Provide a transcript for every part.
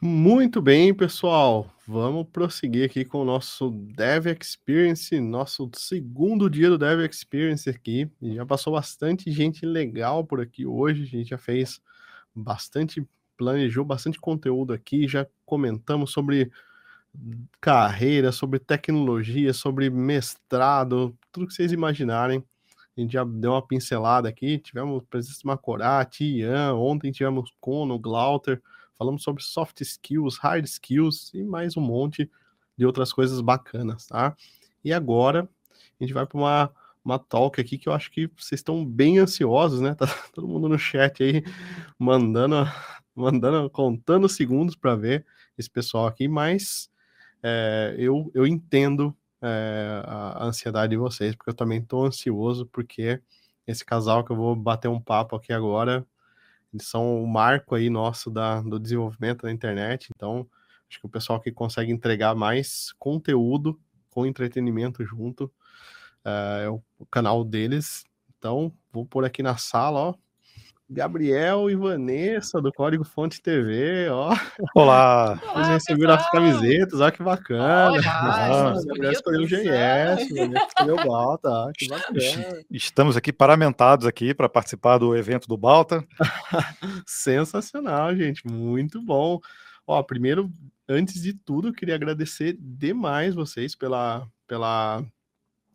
Muito bem, pessoal. Vamos prosseguir aqui com o nosso Dev Experience, nosso segundo dia do Dev Experience aqui. Já passou bastante gente legal por aqui hoje. A gente já fez bastante, planejou bastante conteúdo aqui, já comentamos sobre carreira, sobre tecnologia, sobre mestrado, tudo que vocês imaginarem. A gente já deu uma pincelada aqui. Tivemos presença de Macorati, Ian, ontem tivemos Cono, Glauter falamos sobre soft skills, hard skills e mais um monte de outras coisas bacanas, tá? E agora a gente vai para uma, uma talk aqui que eu acho que vocês estão bem ansiosos, né? Tá todo mundo no chat aí mandando, mandando, contando segundos para ver esse pessoal aqui, mas é, eu, eu entendo é, a, ansiedade de vocês, porque eu também estou ansioso, porque esse casal que eu vou bater um papo aqui agora eles são o marco aí nosso da, do desenvolvimento da internet. Então, acho que o pessoal que consegue entregar mais conteúdo com entretenimento junto uh, é o, canal deles. Então, vou pôr aqui na sala, ó. Gabriel e Vanessa do Código Fonte TV, ó. Olá! Vocês receberam as camisetas, ó, que bacana. Olha, o Gabriel escolheu o GS, o escolheu o Balta, ó, que bacana. Estamos aqui paramentados aqui para participar do evento do Balta. Sensacional, gente, muito bom. Ó, primeiro, antes de tudo, eu queria agradecer demais vocês pela, pela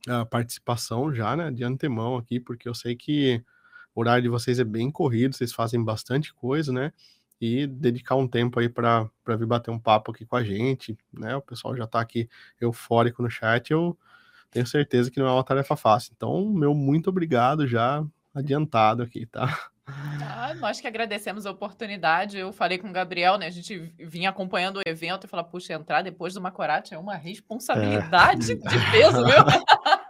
ah, participação já, né, de antemão aqui, porque eu sei que o horário de vocês é bem corrido, vocês fazem bastante coisa, né? E dedicar um tempo aí para vir bater um papo aqui com a gente, né? O pessoal já está aqui eufórico no chat, eu tenho certeza que não é uma tarefa fácil. Então, meu muito obrigado já adiantado aqui, tá? Ah, nós que agradecemos a oportunidade. Eu falei com o Gabriel, né? A gente vinha acompanhando o evento e falou: puxa, entrar depois do Macorate é uma responsabilidade é. de peso, viu?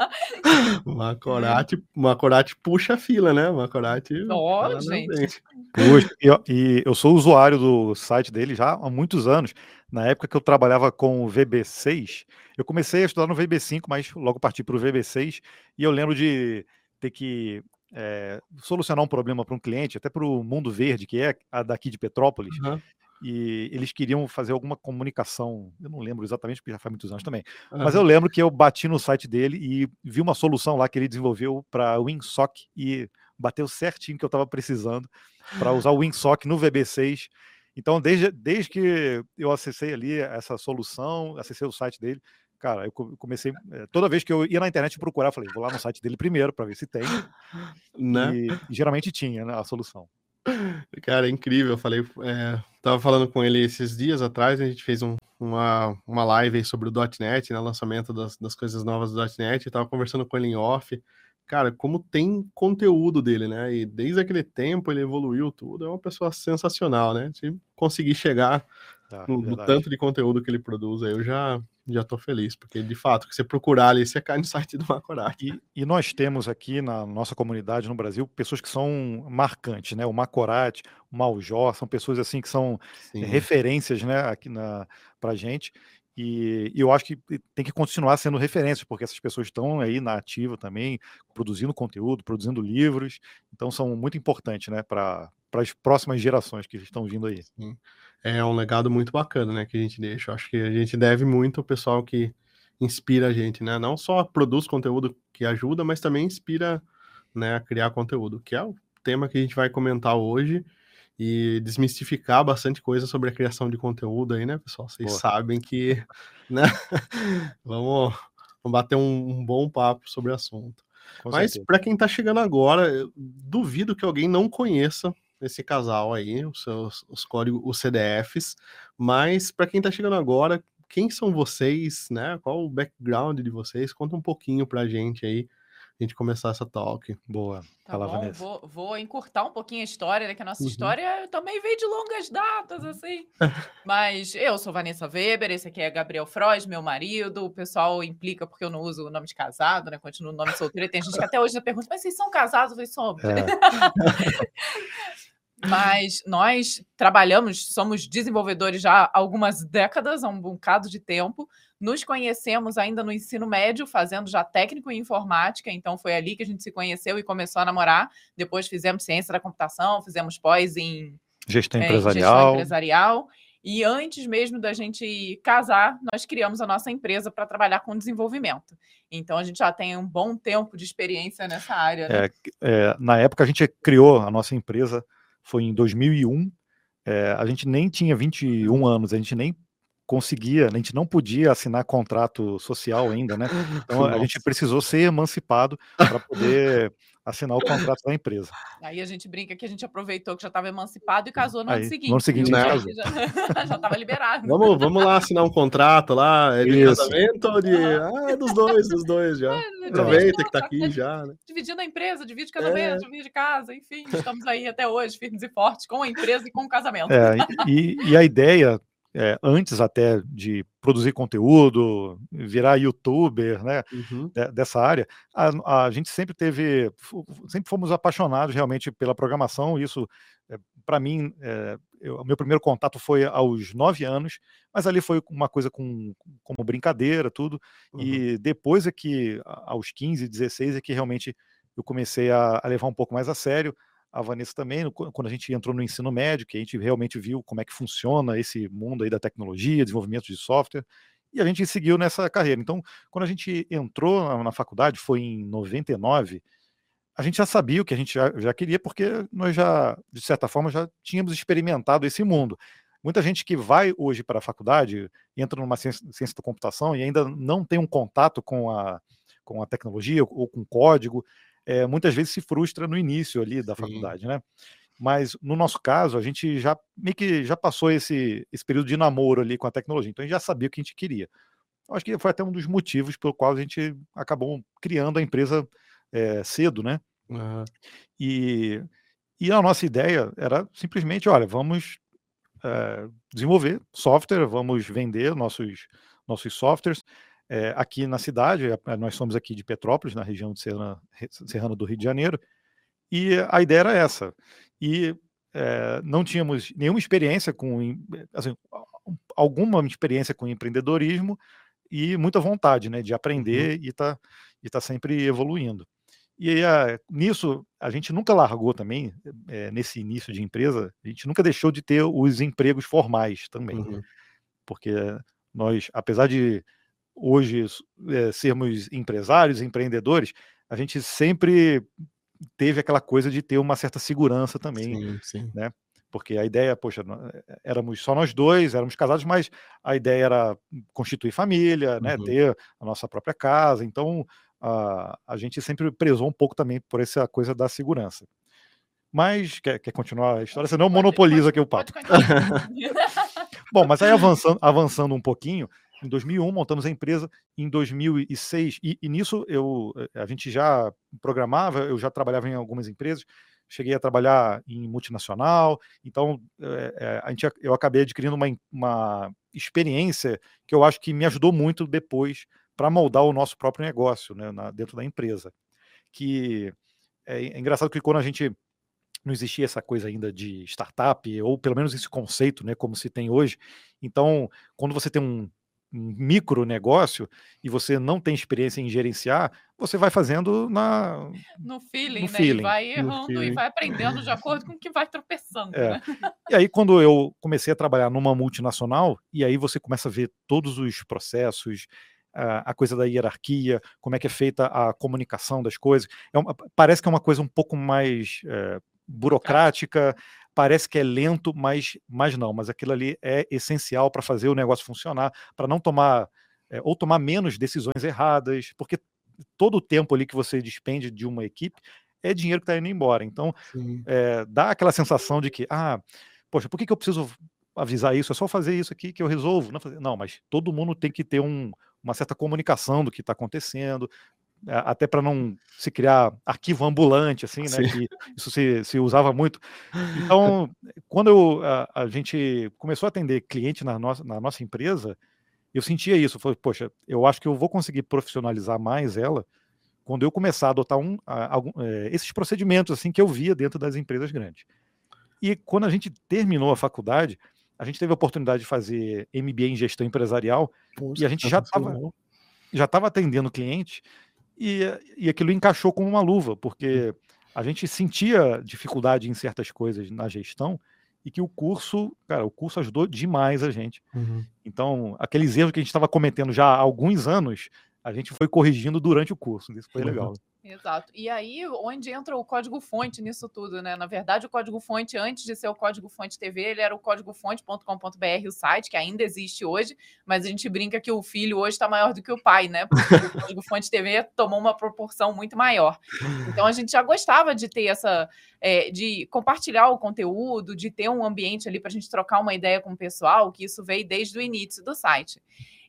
Macorate, Macorate puxa a fila, né? Macorate. Oh, gente. Puxa, e, e eu sou usuário do site dele já há muitos anos. Na época que eu trabalhava com o VB6, eu comecei a estudar no VB5, mas logo parti para o VB6 e eu lembro de ter que é, solucionar um problema para um cliente, até para o Mundo Verde, que é a daqui de Petrópolis, uhum. E eles queriam fazer alguma comunicação, eu não lembro exatamente, porque já faz muitos anos também, uhum. mas eu lembro que eu bati no site dele e vi uma solução lá que ele desenvolveu para WinSock e bateu certinho que eu estava precisando para usar o WinSock no VB6. Então, desde, desde que eu acessei ali essa solução, acessei o site dele, cara, eu comecei. Eh, toda vez que eu ia na internet procurar, eu falei, vou lá no site dele primeiro para ver se tem. Né? E, e, geralmente tinha né, a solução. Cara, é incrível. Eu falei, é, tava falando com ele esses dias atrás, a gente fez um, uma, uma live sobre o .NET, né, lançamento das, das coisas novas do .NET, tava conversando com ele em off. Cara, como tem conteúdo dele, né? E desde aquele tempo ele evoluiu tudo. É uma pessoa sensacional, né? Se conseguir chegar tá, no, no tanto de conteúdo que ele produz, aí eu já já estou feliz, porque de fato, que você procurar ali, você cai no site do Macorati. E, e, nós temos aqui na nossa comunidade no Brasil pessoas que são marcantes, né? O Macorati, o Maljó, são pessoas assim que são Sim. referências, né, aqui na pra gente. E, e, eu acho que tem que continuar sendo referências, porque essas pessoas estão aí na ativa também, produzindo conteúdo, produzindo livros, então são muito importantes, né, para as próximas gerações que estão vindo aí. Sim é um legado muito bacana, né, que a gente deixa. Eu acho que a gente deve muito ao pessoal que inspira a gente, né? Não só produz conteúdo que ajuda, mas também inspira, né, a criar conteúdo, que é o tema que a gente vai comentar hoje e desmistificar bastante coisa sobre a criação de conteúdo aí, né, pessoal? Vocês Boa. sabem que, né? vamos, vamos bater um, um bom papo sobre o assunto. Com Mas para quem está chegando agora, duvido que alguém não conheça esse casal aí, os seus os códigos, os CDFs. Mas para quem está chegando agora, quem são vocês, né? Qual o background de vocês? Conta um pouquinho para a gente aí a gente começar essa talk. Boa. Tá Fala, bom, Vanessa. Vou, vou encurtar um pouquinho a história, né? Que a nossa uhum. história também veio de longas datas, assim. Mas eu sou Vanessa Weber, esse aqui é Gabriel Frois, meu marido. O pessoal implica porque eu não uso o nome de casado, né? Continuo o nome solteiro. Tem gente que até hoje pergunta, mas vocês são casados? Eu falei, somos. É. Mas nós trabalhamos, somos desenvolvedores já há algumas décadas, há um bocado de tempo. Nos conhecemos ainda no ensino médio, fazendo já técnico em informática, então foi ali que a gente se conheceu e começou a namorar. Depois fizemos ciência da computação, fizemos pós em gestão empresarial. É, gestão empresarial. E antes mesmo da gente casar, nós criamos a nossa empresa para trabalhar com desenvolvimento. Então a gente já tem um bom tempo de experiência nessa área. Né? É, é, na época a gente criou a nossa empresa, foi em 2001. É, a gente nem tinha 21 anos, a gente nem conseguia, a gente não podia assinar contrato social ainda, né? Então a gente precisou ser emancipado para poder assinar o contrato da empresa. Aí a gente brinca que a gente aproveitou que já estava emancipado e casou no Aí, ano seguinte. No ano seguinte, né? já estava liberado. Vamos, vamos lá assinar um contrato lá, é de Isso. casamento ou de. Ah, é dos dois, dos dois já. É, Aproveita que tá aqui já. Né? Dividindo a empresa, divide casamento, é. divide casa, enfim, estamos aí até hoje, firmes e fortes, com a empresa e com o casamento. É, e, e a ideia é, antes até de produzir conteúdo, virar youtuber, né, uhum. dessa área, a, a, gente sempre teve, sempre fomos apaixonados realmente pela programação. Isso, é, para mim, é, o meu primeiro contato foi aos nove anos, mas ali foi uma coisa com, como brincadeira, tudo. Uhum. E depois é que, aos 15, 16, é que realmente eu comecei a, a levar um pouco mais a sério a Vanessa também, quando a gente entrou no ensino médio, que a gente realmente viu como é que funciona esse mundo aí da tecnologia, desenvolvimento de software, e a gente seguiu nessa carreira. Então, quando a gente entrou na, faculdade, foi em 99, a gente já sabia o que a gente já, já, queria, porque nós já, de certa forma, já tínhamos experimentado esse mundo. Muita gente que vai hoje para a faculdade, entra numa ciência, ciência da computação e ainda não tem um contato com a, com a tecnologia ou com código, é, muitas vezes se frustra no início ali da Sim. faculdade, né? Mas no nosso caso, a gente já meio que já passou esse, esse período de namoro ali com a tecnologia, então a gente já sabia o que a gente queria. Eu acho que foi até um dos motivos pelo qual a gente acabou criando a empresa é, cedo, né? Uhum. E, e a nossa ideia era simplesmente, olha, vamos é, desenvolver software, vamos vender nossos, nossos softwares, é, aqui na cidade, nós somos aqui de Petrópolis, na região de Serrana, Serrana do Rio de Janeiro, e a ideia era essa. E é, não tínhamos nenhuma experiência com, assim, alguma experiência com empreendedorismo e muita vontade, né, de aprender uhum. e tá, e tá sempre evoluindo. E a, nisso, a gente nunca largou também, é, nesse início de empresa, a gente nunca deixou de ter os empregos formais também. Uhum. Porque nós, apesar de hoje é, sermos empresários, empreendedores, a gente sempre teve aquela coisa de ter uma certa segurança também, sim, sim. né? Porque a ideia, poxa, eh, éramos só nós dois, éramos casados, mas a ideia era constituir família, né? Uhum. Ter a nossa própria casa. Então, a, a gente sempre prezou um pouco também por essa coisa da segurança. Mas quer, quer continuar a história? Senão monopoliza aqui o papo. Bom, mas aí avançando, avançando um pouquinho, em 2001 montamos a empresa, em 2006, e, e, nisso eu, a gente já programava, eu já trabalhava em algumas empresas, cheguei a trabalhar em multinacional, então é, a gente, eu acabei adquirindo uma, uma experiência que eu acho que me ajudou muito depois para moldar o nosso próprio negócio né, na, dentro da empresa. Que é, é engraçado que quando a gente não existia essa coisa ainda de startup, ou pelo menos esse conceito, né, como se tem hoje. Então, quando você tem um micro negócio e você não tem experiência em gerenciar, você vai fazendo na no feeling, no né? Feeling. E vai errando e vai aprendendo de acordo com o que vai tropeçando. É. Né? E aí quando eu comecei a trabalhar numa multinacional e aí você começa a ver todos os processos, a, coisa da hierarquia, como é que é feita a comunicação das coisas, é uma, parece que é uma coisa um pouco mais é, burocrática, parece que é lento, mas, mas não, mas aquilo ali é essencial para fazer o negócio funcionar, para não tomar é, ou tomar menos decisões erradas, porque todo o tempo ali que você despende de uma equipe é dinheiro que está indo embora. Então, é, dá aquela sensação de que, ah, poxa, por que, que eu preciso avisar isso? É só fazer isso aqui que eu resolvo. Não, não mas todo mundo tem que ter um, uma certa comunicação do que está acontecendo, até para não se criar arquivo ambulante, assim, né? Que isso se, se usava muito. Então, quando eu, a, a, gente começou a atender cliente na nossa, na nossa empresa, eu sentia isso. Falei, poxa, eu acho que eu vou conseguir profissionalizar mais ela quando eu começar a adotar um, a, a, é, esses procedimentos assim que eu via dentro das empresas grandes. E quando a gente terminou a faculdade, a gente teve a oportunidade de fazer MBA em gestão empresarial Poxa, e a gente já estava já estava atendendo clientes e, e aquilo encaixou como uma luva, porque a gente sentia dificuldade em certas coisas na gestão e que o curso, cara, o curso ajudou demais a gente. Uhum. Então, aqueles erros que a gente estava cometendo já há alguns anos, a gente foi corrigindo durante o curso. Isso foi legal. Exato. E aí, onde entra o código-fonte nisso tudo, né? Na verdade, o código-fonte, antes de ser o código-fonte TV, ele era o códigofonte.com.br, o site, que ainda existe hoje, mas a gente brinca que o filho hoje está maior do que o pai, né? Porque o código-fonte TV tomou uma proporção muito maior. Então, a gente já gostava de ter essa. É, de compartilhar o conteúdo, de ter um ambiente ali para a gente trocar uma ideia com o pessoal, que isso veio desde o início do site.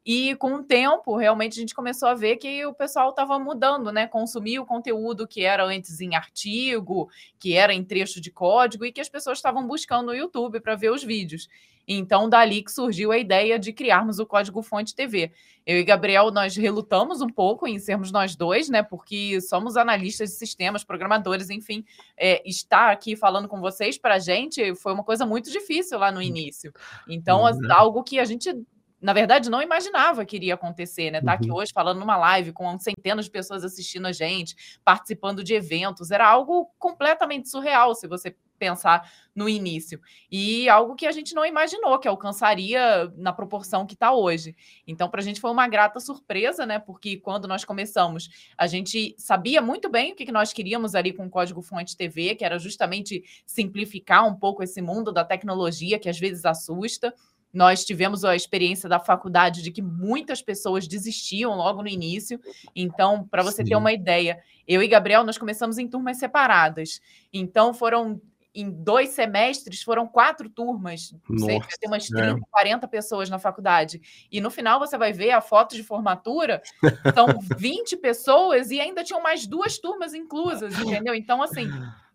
E com o tempo, realmente a gente começou a ver que o pessoal estava mudando, né? Consumir o conteúdo que era antes em artigo, que era em trecho de código, e que as pessoas estavam buscando no YouTube para ver os vídeos. Então, dali que surgiu a ideia de criarmos o Código Fonte TV. Eu e Gabriel, nós relutamos um pouco em sermos nós dois, né? Porque somos analistas de sistemas, programadores, enfim. É, estar aqui falando com vocês para a gente foi uma coisa muito difícil lá no hum. início. Então, uhum. algo que a gente na verdade, não imaginava que iria acontecer, né? Tá aqui uhum. hoje falando numa live com centenas de pessoas assistindo a gente, participando de eventos, era algo completamente surreal, se você pensar no início. E algo que a gente não imaginou que alcançaria na proporção que está hoje. Então, para a gente foi uma grata surpresa, né? Porque quando nós começamos, a gente sabia muito bem o que nós queríamos ali com o Código Fonte TV, que era justamente simplificar um pouco esse mundo da tecnologia que às vezes assusta. Nós tivemos a experiência da faculdade de que muitas pessoas desistiam logo no início. Então, para você Sim. ter uma ideia, eu e Gabriel nós começamos em turmas separadas. Então, foram em dois semestres, foram quatro turmas. Nossa, sei, ter umas 30, é. 40 pessoas na faculdade. E no final você vai ver a foto de formatura, são 20 pessoas e ainda tinham mais duas turmas inclusas, entendeu? Então, assim,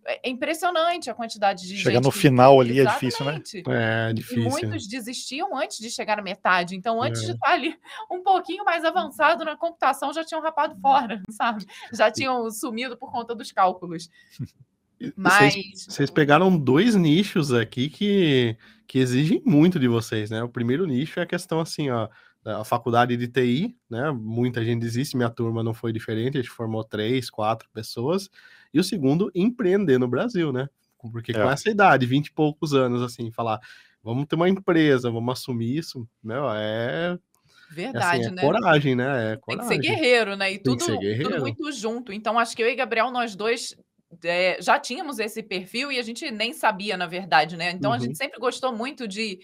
é, é impressionante a quantidade de Chegar no final ali Exatamente. é difícil, né? É difícil. E muitos desistiam antes de chegar na metade. Então, antes é. de estar ali um pouquinho mais avançado na computação, já tinham rapado fora, sabe? Já tinham sumido por conta dos cálculos. Mas vocês pegaram dois nichos aqui que, que exigem muito de vocês, né? O primeiro nicho é a questão assim, ó, a faculdade de TI, né? Muita gente existe, minha turma não foi diferente, a gente formou três, quatro pessoas. E o segundo, empreender no Brasil, né? Porque é. com essa idade, vinte e poucos anos, assim, falar, vamos ter uma empresa, vamos assumir isso, meu, é Verdade, assim, é né? Coragem, né? É coragem. Tem que ser guerreiro, né? E tudo, tudo muito junto. Então, acho que eu e Gabriel, nós dois é, já tínhamos esse perfil e a gente nem sabia, na verdade, né? Então, uhum. a gente sempre gostou muito de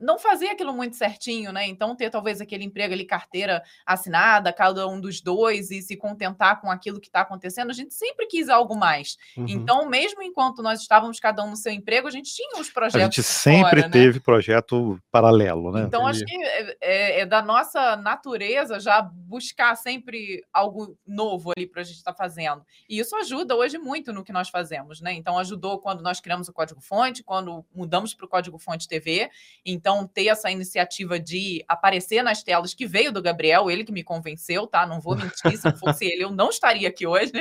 não fazer aquilo muito certinho, né? Então, ter talvez aquele emprego ali, carteira assinada, cada um dos dois, e se contentar com aquilo que está acontecendo, a gente sempre quis algo mais. Uhum. Então, mesmo enquanto nós estávamos cada um no seu emprego, a gente tinha os projetos. A gente sempre fora, teve né? projeto paralelo, né? Então, acho que é, é, é, da nossa natureza já buscar sempre algo novo ali para a gente estar tá fazendo. E isso ajuda hoje muito no que nós fazemos, né? Então, ajudou quando nós criamos o código-fonte, quando mudamos para o código-fonte TV. Então, ter essa iniciativa de aparecer nas telas, que veio do Gabriel, ele que me convenceu, tá? Não vou mentir, se fosse ele, eu não estaria aqui hoje.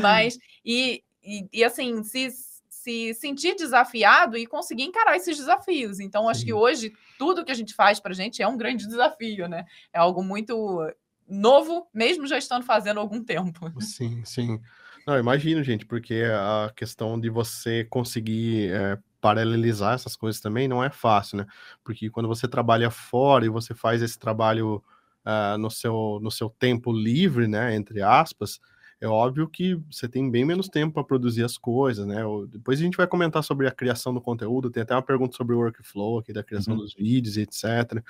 Mas, e, e, e assim, se, se sentir desafiado e conseguir encarar esses desafios. Então, acho Sim. que hoje, tudo que a gente faz para a gente é um grande desafio, né? É algo muito novo, mesmo já estando fazendo algum tempo. Sim, sim. Não, imagino, gente, porque a questão de você conseguir é, paralelizar essas coisas também não é fácil, né? Porque quando você trabalha fora e você faz esse trabalho uh, no, seu, no seu tempo livre, né? Entre aspas, é óbvio que você tem bem menos tempo para produzir as coisas, né? Depois a gente vai comentar sobre a criação do conteúdo, tem até uma pergunta sobre o workflow aqui da criação uhum. dos vídeos, etc.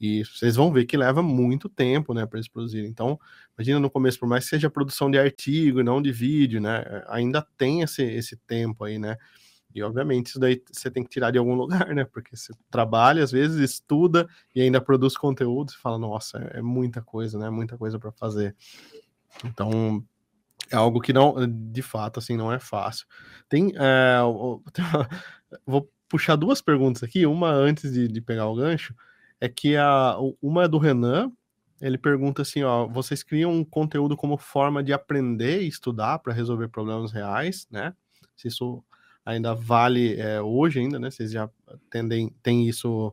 E vocês vão ver que leva muito tempo, né, para eles produzirem. Então, imagina no começo, por mais que seja produção de artigo, não de vídeo, né? Ainda tem esse, esse tempo aí, né? E obviamente isso daí você tem que tirar de algum lugar, né? Porque você trabalha, às vezes estuda e ainda produz conteúdo, você fala, nossa, é muita coisa, né? Muita coisa para fazer. Então, é algo que não, de fato, assim, não é fácil. Tem, é, vou puxar duas perguntas aqui, uma antes de, de pegar o gancho, é que a, uma é do Renan, ele pergunta assim, ó, vocês criam um conteúdo como forma de aprender e estudar para resolver problemas reais, né? Se isso ainda vale é, hoje ainda, né? Vocês já tendem, tem isso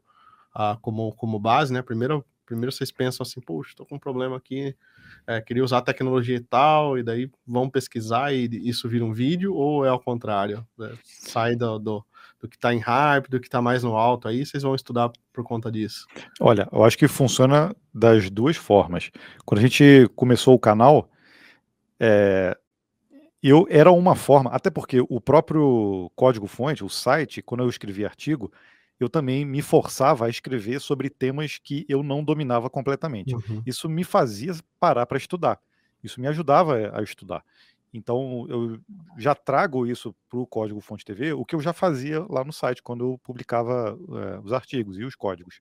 uh, como, como base, né? Primeiro, primeiro vocês pensam assim, puxa, estou com um problema aqui, é, queria usar tecnologia e tal, e daí vão pesquisar e isso vira um vídeo, ou é ao contrário? É, sai do, do, do que está em hype, do que está mais no alto, aí vocês vão estudar por conta disso? Olha, eu acho que funciona das duas formas. Quando a gente começou o canal, é, eu era uma forma, até porque o próprio código-fonte, o site, quando eu escrevi artigo, eu também me forçava a escrever sobre temas que eu não dominava completamente. Uhum. Isso me fazia parar para estudar. Isso me ajudava a estudar. Então, eu já trago isso para o Código Fonte TV, o que eu já fazia lá no site, quando eu publicava é, os artigos e os códigos.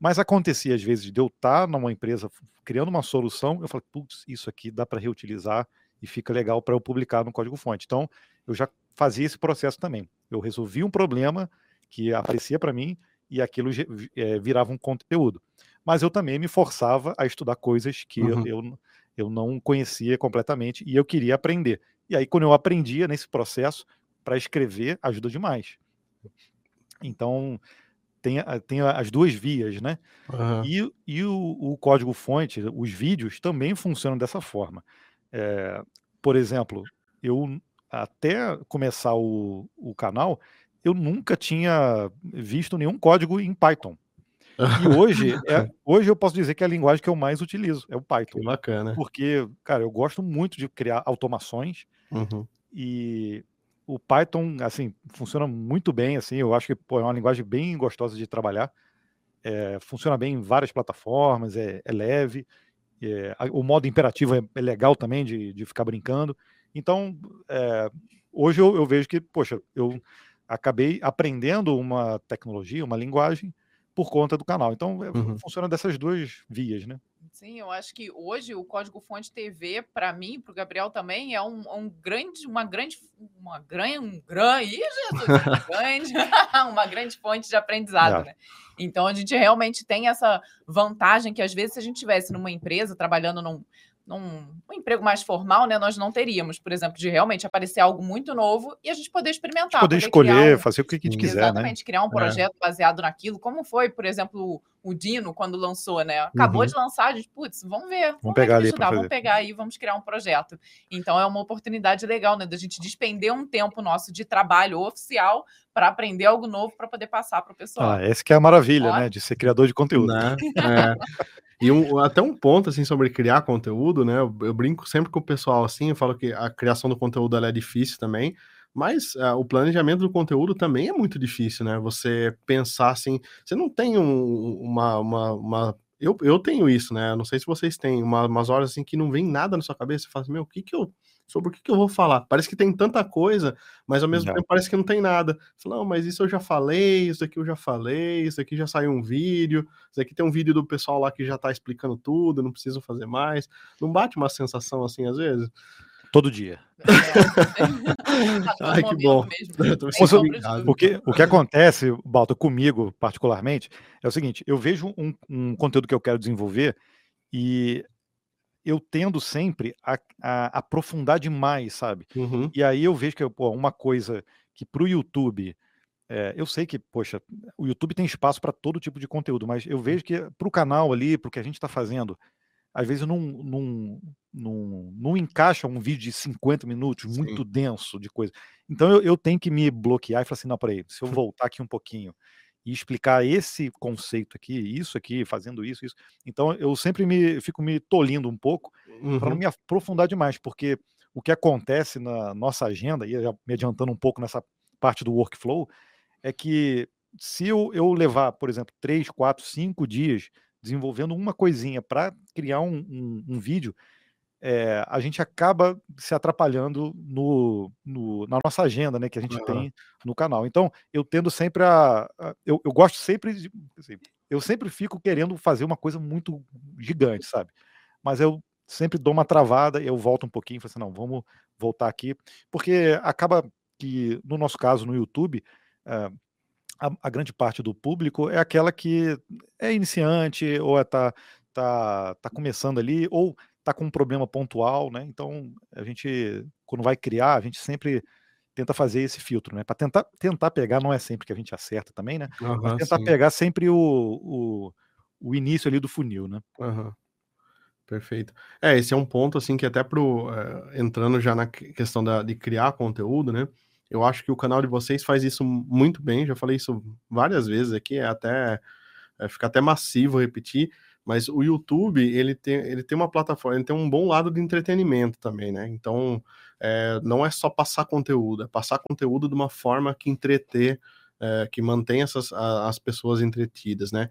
Mas acontecia, às vezes, de eu estar numa empresa criando uma solução, eu falei, putz, isso aqui dá para reutilizar e fica legal para eu publicar no Código Fonte. Então, eu já fazia esse processo também. Eu resolvi um problema que aparecia para mim e aquilo é, virava um conteúdo. Mas eu também me forçava a estudar coisas que uhum. eu, eu eu não conhecia completamente e eu queria aprender. E aí, quando eu aprendia nesse processo, para escrever ajuda demais. Então, tem, tem as duas vias, né? Uhum. E, e o, o código-fonte, os vídeos, também funcionam dessa forma. É, por exemplo, eu até começar o, o canal, eu nunca tinha visto nenhum código em Python. E hoje, é, hoje eu posso dizer que é a linguagem que eu mais utilizo, é o Python. Que bacana. Porque, cara, eu gosto muito de criar automações uhum. e o Python, assim, funciona muito bem, assim, eu acho que pô, é uma linguagem bem gostosa de trabalhar. É, funciona bem em várias plataformas, é, é leve, é, o modo imperativo é, é, legal também de, de ficar brincando. Então, é, hoje eu, eu vejo que, poxa, eu acabei aprendendo uma tecnologia, uma linguagem, por conta do canal. Então, é, uhum. funciona dessas duas vias, né? Sim, eu acho que hoje o Código Fonte TV, para mim, para o Gabriel também, é um, um, grande, uma grande, uma grande, um grande, Jesus, grande, uma grande fonte de aprendizado, é. né? Então a gente realmente tem essa vantagem que às vezes se a gente tivesse numa empresa trabalhando num, num um emprego mais formal, né, nós não teríamos, por exemplo, de realmente aparecer algo muito novo e a gente poder experimentar. Poder, poder escolher, um, fazer o que a gente quiser, né? Exatamente, criar um é. projeto é. baseado naquilo, como foi, por exemplo, o Dino, quando lançou, né? Acabou uhum. de lançar, a gente, putz, vamos ver. Vamos, vamos pegar ali ajudar, vamos pegar aí, vamos criar um projeto. Então é uma oportunidade legal, né? Da gente despender um tempo nosso de trabalho oficial para aprender algo novo para poder passar para o pessoal. Ah, essa que é a maravilha, né? De ser criador de conteúdo. Né? É. E um, até um ponto, assim, sobre criar conteúdo, né? Eu, eu, brinco sempre com o pessoal, assim, eu falo que a criação do conteúdo é difícil também, mas uh, o planejamento do conteúdo também é muito difícil, né? Você pensar assim, você não tem um, uma, uma, uma... Eu, eu tenho isso, né? Não sei se vocês têm uma, umas horas assim que não vem nada na sua cabeça, você fala assim, meu, o que que eu sobre o que, que, eu vou falar. Parece que tem tanta coisa, mas ao mesmo não. tempo parece que não tem nada. Fala, não, mas isso eu já falei, isso aqui eu já falei, isso aqui já saiu um vídeo, isso aqui tem um vídeo do pessoal lá que já tá explicando tudo, não preciso fazer mais. Não bate uma sensação assim às vezes? Todo dia. Ai, que bom. O que, o que acontece, Balta, comigo particularmente, é o seguinte: eu vejo um, um conteúdo que eu quero desenvolver e eu tendo sempre a, a aprofundar demais, sabe? Uhum. E aí eu vejo que pô, uma coisa que para o YouTube, é, eu sei que, poxa, o YouTube tem espaço para todo tipo de conteúdo, mas eu vejo que para o canal ali, para o que a gente está fazendo, às vezes não, não, não, não encaixa um vídeo de 50 minutos, Sim. muito denso de coisa. Então eu, eu tenho que me bloquear e falar assim, não, peraí, se eu voltar aqui um pouquinho e explicar esse conceito aqui, isso aqui, fazendo isso, isso. Então eu sempre me fico me tolindo um pouco uhum. para não me aprofundar demais, porque o que acontece na nossa agenda, e já me adiantando um pouco nessa parte do workflow, é que se eu, eu levar, por exemplo, três, quatro, cinco dias desenvolvendo uma coisinha para criar um, um, um vídeo, é, a gente acaba se atrapalhando no, no, na nossa agenda, né, que a gente uhum. tem no canal. Então, eu tendo sempre a, a eu, eu, gosto sempre de, assim, eu sempre fico querendo fazer uma coisa muito gigante, sabe? Mas eu sempre dou uma travada, eu volto um pouquinho, e falo assim, não, vamos voltar aqui, porque acaba que no nosso caso no YouTube é, a, a, grande parte do público é aquela que é iniciante ou está é, tá, tá começando ali ou está com um problema pontual, né? Então, a gente, quando vai criar, a gente sempre tenta fazer esse filtro, né? Para tentar, tentar pegar, não é sempre que a gente acerta também, né? Aham, Mas tentar sim. pegar sempre o, o, o início ali do funil, né? Aham. Perfeito. É, esse é um ponto, assim, que até pro, eh, entrando já na que- questão da, de criar conteúdo, né? Eu acho que o canal de vocês faz isso muito bem, já falei isso várias vezes aqui, é até, é, fica até massivo repetir, mas o YouTube, ele tem, ele tem uma plataforma, ele tem um bom lado de entretenimento também, né? Então, é, não é só passar conteúdo, é passar conteúdo de uma forma que entreter, é, que mantém essas, a- as pessoas entretidas, né?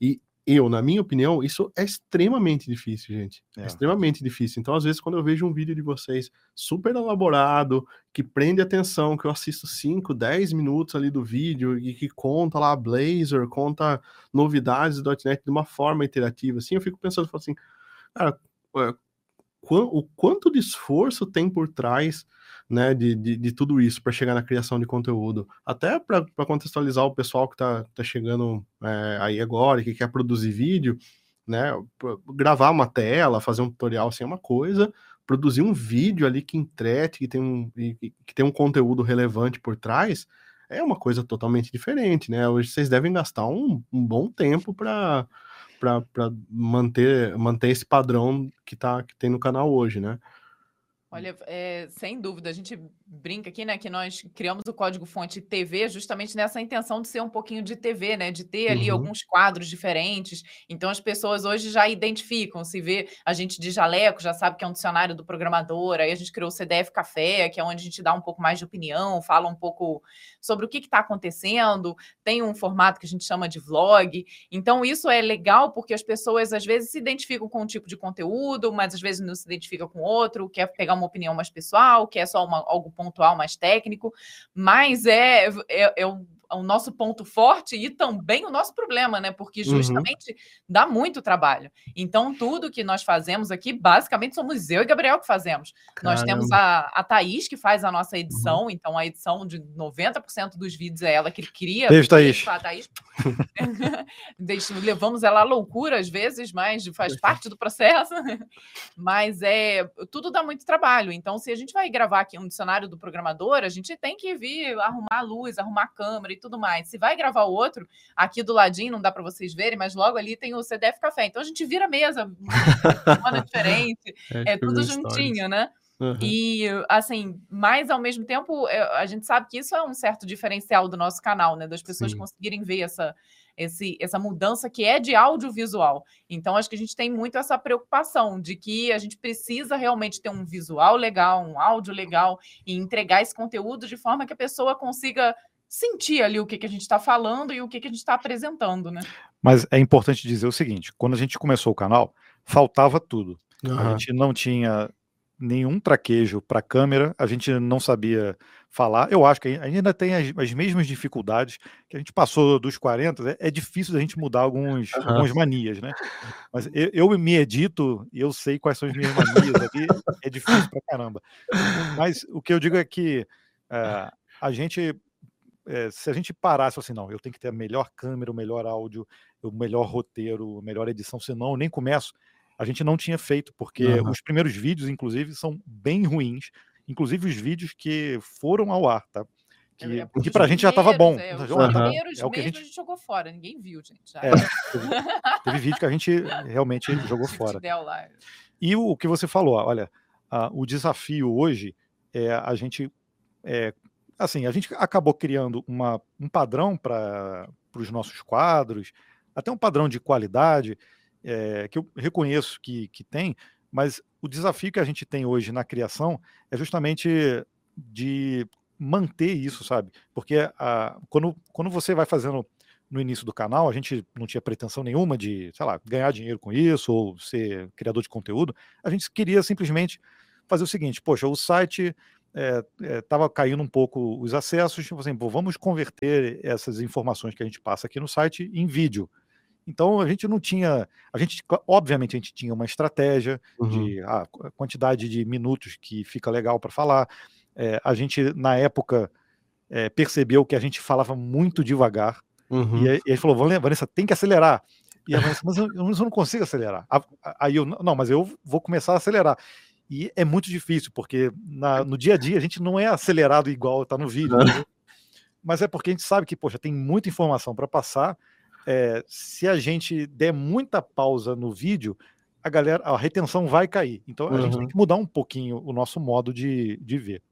E eu, na minha opinião, isso é extremamente difícil, gente. É. É. extremamente difícil. Então, às vezes, quando eu vejo um vídeo de vocês super elaborado, que prende atenção, que eu assisto 5, 10 minutos ali do vídeo e que conta lá Blazor, conta novidades do .NET de uma forma interativa, assim, eu fico pensando, falo assim, cara, o quanto de esforço tem por trás né, de, de, de tudo isso para chegar na criação de conteúdo. Até para contextualizar o pessoal que está tá chegando é, aí agora e que quer produzir vídeo, né, gravar uma tela, fazer um tutorial assim é uma coisa, produzir um vídeo ali que entrete, que tem um, que tem um conteúdo relevante por trás, é uma coisa totalmente diferente, né? Hoje vocês devem gastar um, um bom tempo para para manter manter esse padrão que tá que tem no canal hoje, né? Olha, é, sem dúvida, a gente brinca aqui, né, que nós criamos o código-fonte TV justamente nessa intenção de ser um pouquinho de TV, né, de ter ali Uhum. alguns quadros diferentes. Então as pessoas hoje já identificam, se vê a gente de jaleco, já sabe que é um dicionário do programador. Aí a gente criou o CDF Café, que é onde a gente dá um pouco mais de opinião, fala um pouco sobre o que está acontecendo. Tem um formato que a gente chama de vlog. Então isso é legal porque as pessoas às vezes se identificam com um tipo de conteúdo, mas às vezes não se identifica com outro, quer pegar uma opinião mais pessoal, quer só uma- algo pontual mais técnico, mas é, é, é o, o nosso ponto forte e também o nosso problema, né? Porque Uhum. justamente dá muito trabalho. Então, tudo que nós fazemos aqui, basicamente, somos eu e Gabriel que fazemos. Nós temos Caramba. a, a Thaís, que faz a nossa Uhum. edição, então a edição de 90% dos vídeos é ela que cria. Beijo, Thaís. pra Thaís. Levamos ela à loucura às vezes, mas faz parte do processo. Mas é tudo dá muito trabalho. Então, se a gente vai gravar aqui um dicionário do programador, a gente tem que vir arrumar a luz, arrumar a câmera e tudo mais. Se vai gravar o outro, aqui do ladinho, não dá para vocês verem, mas logo ali tem o CDF Café. Então a gente vira a mesa, uma diferente, é tudo juntinho, né? Uhum. E, assim, mas ao mesmo tempo, é, a gente sabe que isso é um certo diferencial do nosso canal, né? Das pessoas Sim. conseguirem ver essa, esse, essa mudança que é de audiovisual. Então, acho que a gente tem muito essa preocupação de que a gente precisa realmente ter um visual legal, um áudio legal e entregar esse conteúdo de forma que a pessoa consiga sentir ali o que, que a gente está falando e o que, que a gente está apresentando, né? Mas é importante dizer o seguinte: quando a gente começou o canal, faltava tudo. A Aham. gente não tinha nenhum traquejo para câmera, a gente não sabia falar. Eu acho que ainda tem as, as mesmas dificuldades que a gente passou dos 40. É, é difícil da gente mudar alguns, Aham. algumas manias, né? Mas eu, eu me edito e eu sei quais são as minhas manias ali. É difícil pra caramba. Mas o que eu digo é que eh, a gente, eh, se a gente parasse assim, não, eu tenho que ter a melhor câmera, o melhor áudio, o melhor roteiro, a melhor edição, senão eu nem começo. A gente não tinha feito, porque Aham. os primeiros vídeos, inclusive, são bem ruins. Inclusive os vídeos que foram ao ar, tá? Que, É, que pra gente já tava bom. É, os Aham. primeiros é o que a gente- a gente jogou fora, ninguém viu, gente. É, teve, teve vídeo que a gente realmente jogou fora. Lá. E o, o que você falou, olha, o desafio hoje é a gente, é, assim, a gente acabou criando uma, um padrão para os nossos quadros, até um padrão de qualidade é, que eu reconheço que, que tem, mas o desafio que a gente tem hoje na criação é justamente de manter isso, sabe? Porque ah, quando, quando você vai fazendo no início do canal, a gente não tinha pretensão nenhuma de, sei lá, ganhar dinheiro com isso ou ser criador de conteúdo. A gente queria simplesmente fazer o seguinte: poxa, o site estava caindo um pouco os acessos, tipo assim, pô, vamos converter essas informações que a gente passa aqui no site em vídeo. Então a gente não tinha, a gente obviamente a gente tinha uma estratégia Uhum. de ah, a quantidade de minutos que fica legal para falar. É, a gente na época é, percebeu que a gente falava muito devagar Uhum. e aí ele falou, "Vane- Vanessa, tem que acelerar. E a Vanessa, mas eu, eu não consigo acelerar. Aí eu, não, mas eu vou começar a acelerar. E é muito difícil, porque na, no dia a dia a gente não é acelerado igual está no vídeo. Mas é porque a gente sabe que, poxa, tem muita informação para passar. É, se a gente der muita pausa no vídeo, a galera, a retenção vai cair. Então a uhum. gente tem que mudar um pouquinho o nosso modo de, de ver.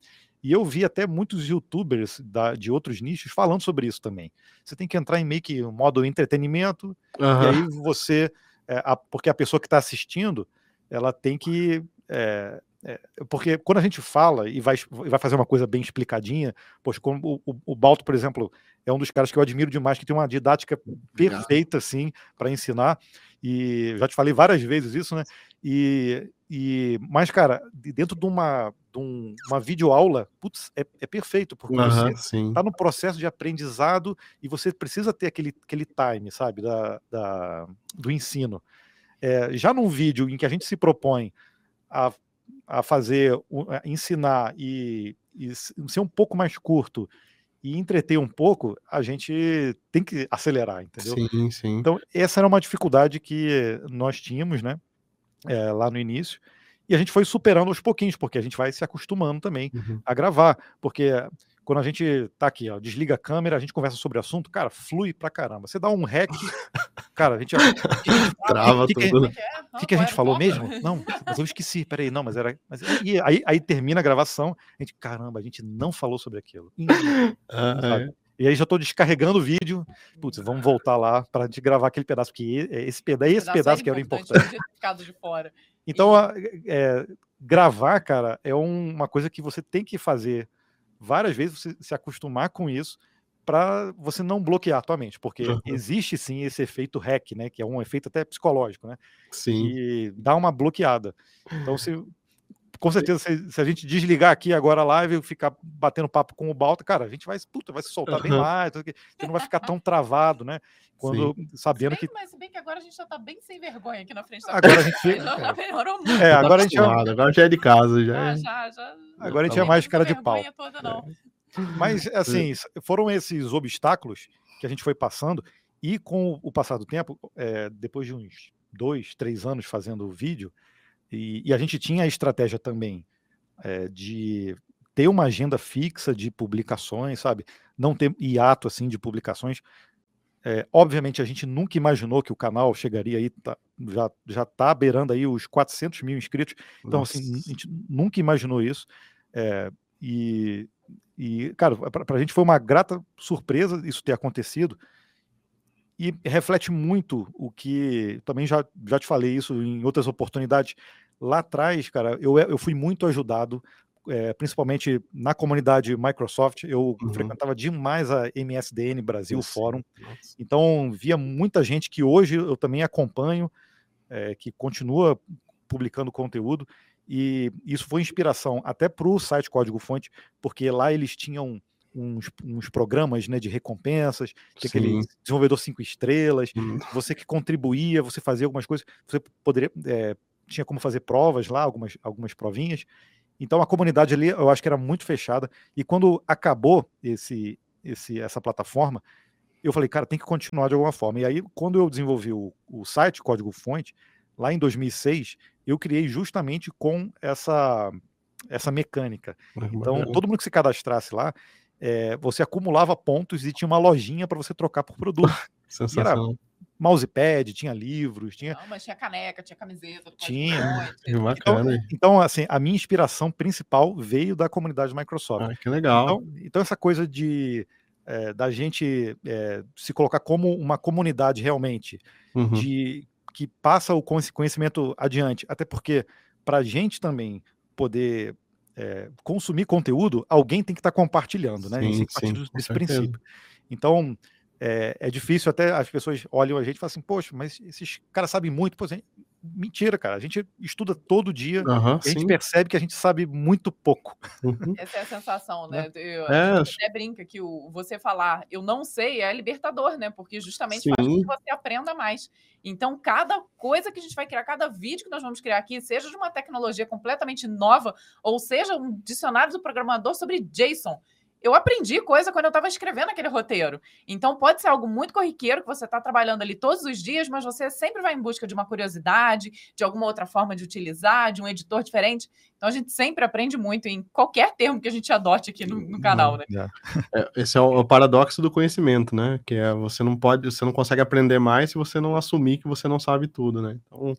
E eu vi até muitos youtubers da, de outros nichos falando sobre isso também. Você tem que entrar em meio que modo entretenimento, uhum. e aí você. É, a, porque a pessoa que está assistindo, ela tem que. É, é, porque quando a gente fala e vai, vai fazer uma coisa bem explicadinha, poxa, como o, o, o, Balto, por exemplo, é um dos caras que eu admiro demais, que tem uma didática perfeita, assim, para ensinar. E já te falei várias vezes isso, né? E, e mas, cara, dentro de uma, de um, uma videoaula, putz, é, é perfeito, porque uhum, você está no processo de aprendizado e você precisa ter aquele, aquele time, sabe, da, da do ensino. É, já num vídeo em que a gente se propõe a, a fazer, a ensinar e, e ser um pouco mais curto e entreter um pouco, a gente tem que acelerar, entendeu? Sim, sim. Então, essa era uma dificuldade que nós tínhamos, né, é, lá no início, e a gente foi superando aos pouquinhos, porque a gente vai se acostumando também uhum. a gravar, porque quando a gente tá aqui, ó, desliga a câmera, a gente conversa sobre o assunto, cara, flui pra caramba. Você dá um rec, cara, a gente. Trava que, tudo. O que, que, que, a gente falou mesmo? Não, mas eu esqueci, peraí, não, mas era. Mas, e aí, aí termina a gravação, a gente, caramba, a gente não falou sobre aquilo. Ah, é. E aí já estou descarregando o vídeo. Putz, vamos voltar lá para a gente gravar aquele pedaço, porque esse pedaço, esse pedaço, pedaço é que era importante. De fora. Então, é, gravar, cara, é uma coisa que você tem que fazer várias vezes você se acostumar com isso para você não bloquear a tua mente, porque uhum. existe sim esse efeito hack, né, que é um efeito até psicológico, né? Sim. E dá uma bloqueada. Então, se, com certeza, se, se, a gente desligar aqui agora a live e ficar batendo papo com o Balta, cara, a gente vai, puta, vai se soltar uhum. bem mais, você não vai ficar tão travado, né? Quando Sim. sabendo que. Mas se bem que agora a gente já tá bem sem vergonha aqui na frente da Agora a gente. já melhorou muito. É, agora a gente. Agora já é de casa, já. É... já, já Agora a gente é mais cara de pau. Toda, é. Mas, assim, foram esses obstáculos que a gente foi passando, e com o passar do tempo, é, depois de uns dois, três anos fazendo o vídeo, e, e, a gente tinha a estratégia também é, de ter uma agenda fixa de publicações, sabe? Não ter hiato assim de publicações. É, obviamente a gente nunca imaginou que o canal chegaria aí, tá, já já está beirando aí os 400 mil inscritos. Então Nossa. assim, a gente nunca imaginou isso. É, e, e, cara, para a gente foi uma grata surpresa isso ter acontecido. E reflete muito o que também já, já te falei isso em outras oportunidades. Lá atrás, cara, eu, eu fui muito ajudado é, principalmente na comunidade Microsoft, eu uhum. frequentava demais a MSDN Brasil. Fórum, Nossa. então via muita gente que hoje eu também acompanho, é, que continua publicando conteúdo, e isso foi inspiração até para o site Código Fonte, porque lá eles tinham uns, uns programas né, de recompensas, que aquele desenvolvedor cinco estrelas, uhum. você que contribuía, você fazia algumas coisas, você poderia. É, tinha como fazer provas lá, algumas, algumas provinhas, então a comunidade ali eu acho que era muito fechada. E quando acabou esse, esse, essa plataforma, eu falei, cara, tem que continuar de alguma forma. E aí, quando eu desenvolvi o, o site Código Fonte, lá em 2006, eu criei justamente com essa, essa mecânica. Então, todo mundo que se cadastrasse lá, é, você acumulava pontos e tinha uma lojinha para você trocar por produto. Sensacional mousepad, tinha livros, tinha. Não, mas tinha caneca, tinha camiseta. Tinha. Então, então, assim, a minha inspiração principal veio da comunidade Microsoft. Ah, que legal. Então, então essa coisa de é, da gente é, se colocar como uma comunidade realmente, uhum. de que passa o conhecimento adiante, até porque para a gente também poder é, consumir conteúdo, alguém tem que estar tá compartilhando, né? Sim, sim, desse princípio. Então, é, é, difícil até as pessoas olham a gente e falam assim, poxa, mas esses caras sabem muito. Pô, gente, mentira, cara. A gente estuda todo dia uhum, e a gente percebe que a gente sabe muito pouco. Uhum. Essa é a sensação, né? É. Eu, é. A gente até brinca que o, você falar eu não sei é libertador, né? Porque justamente Sim. faz com que você aprenda mais. Então, cada coisa que a gente vai criar, cada vídeo que nós vamos criar aqui, seja de uma tecnologia completamente nova, ou seja um dicionário do programador sobre JSON eu aprendi coisa quando eu estava escrevendo aquele roteiro. Então pode ser algo muito corriqueiro que você está trabalhando ali todos os dias, mas você sempre vai em busca de uma curiosidade, de alguma outra forma de utilizar, de um editor diferente. Então a gente sempre aprende muito em qualquer termo que a gente adote aqui no, no canal, né? É, esse é o, o, paradoxo do conhecimento, né? Que é você não pode, você não consegue aprender mais se você não assumir que você não sabe tudo, né? Então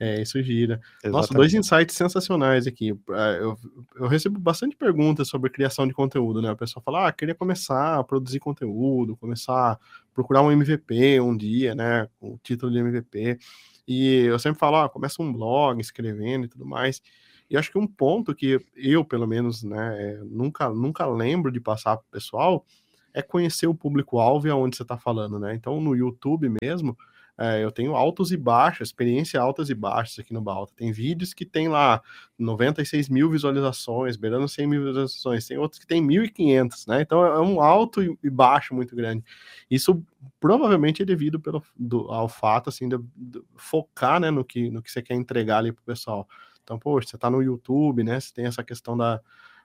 é, isso gira. Exatamente. Nossa, dois insights sensacionais aqui. É, eu, eu, recebo bastante perguntas sobre criação de conteúdo, né? O pessoal fala, ah, queria começar a produzir conteúdo, começar a procurar um MVP um dia, né? Com o título de MVP. E eu sempre falo, ah, começa um blog, escrevendo e tudo mais. E acho que um ponto que eu, pelo menos, né, é, nunca, nunca lembro de passar para o pessoal é conhecer o público-alvo e aonde você está falando, né? Então, no YouTube mesmo, é, eu tenho altos e baixos, experiência altas e baixas aqui no Balta. Tem vídeos que tem lá 96 mil visualizações, beirando 100 mil visualizações. Tem outros que tem 1.500, né? Então é um alto e baixo muito grande. Isso provavelmente é devido pelo, do, ao fato, assim, de, de, focar, né, no que, no que você quer entregar ali pro pessoal. Então, poxa, você tá no YouTube, né? Você tem essa questão da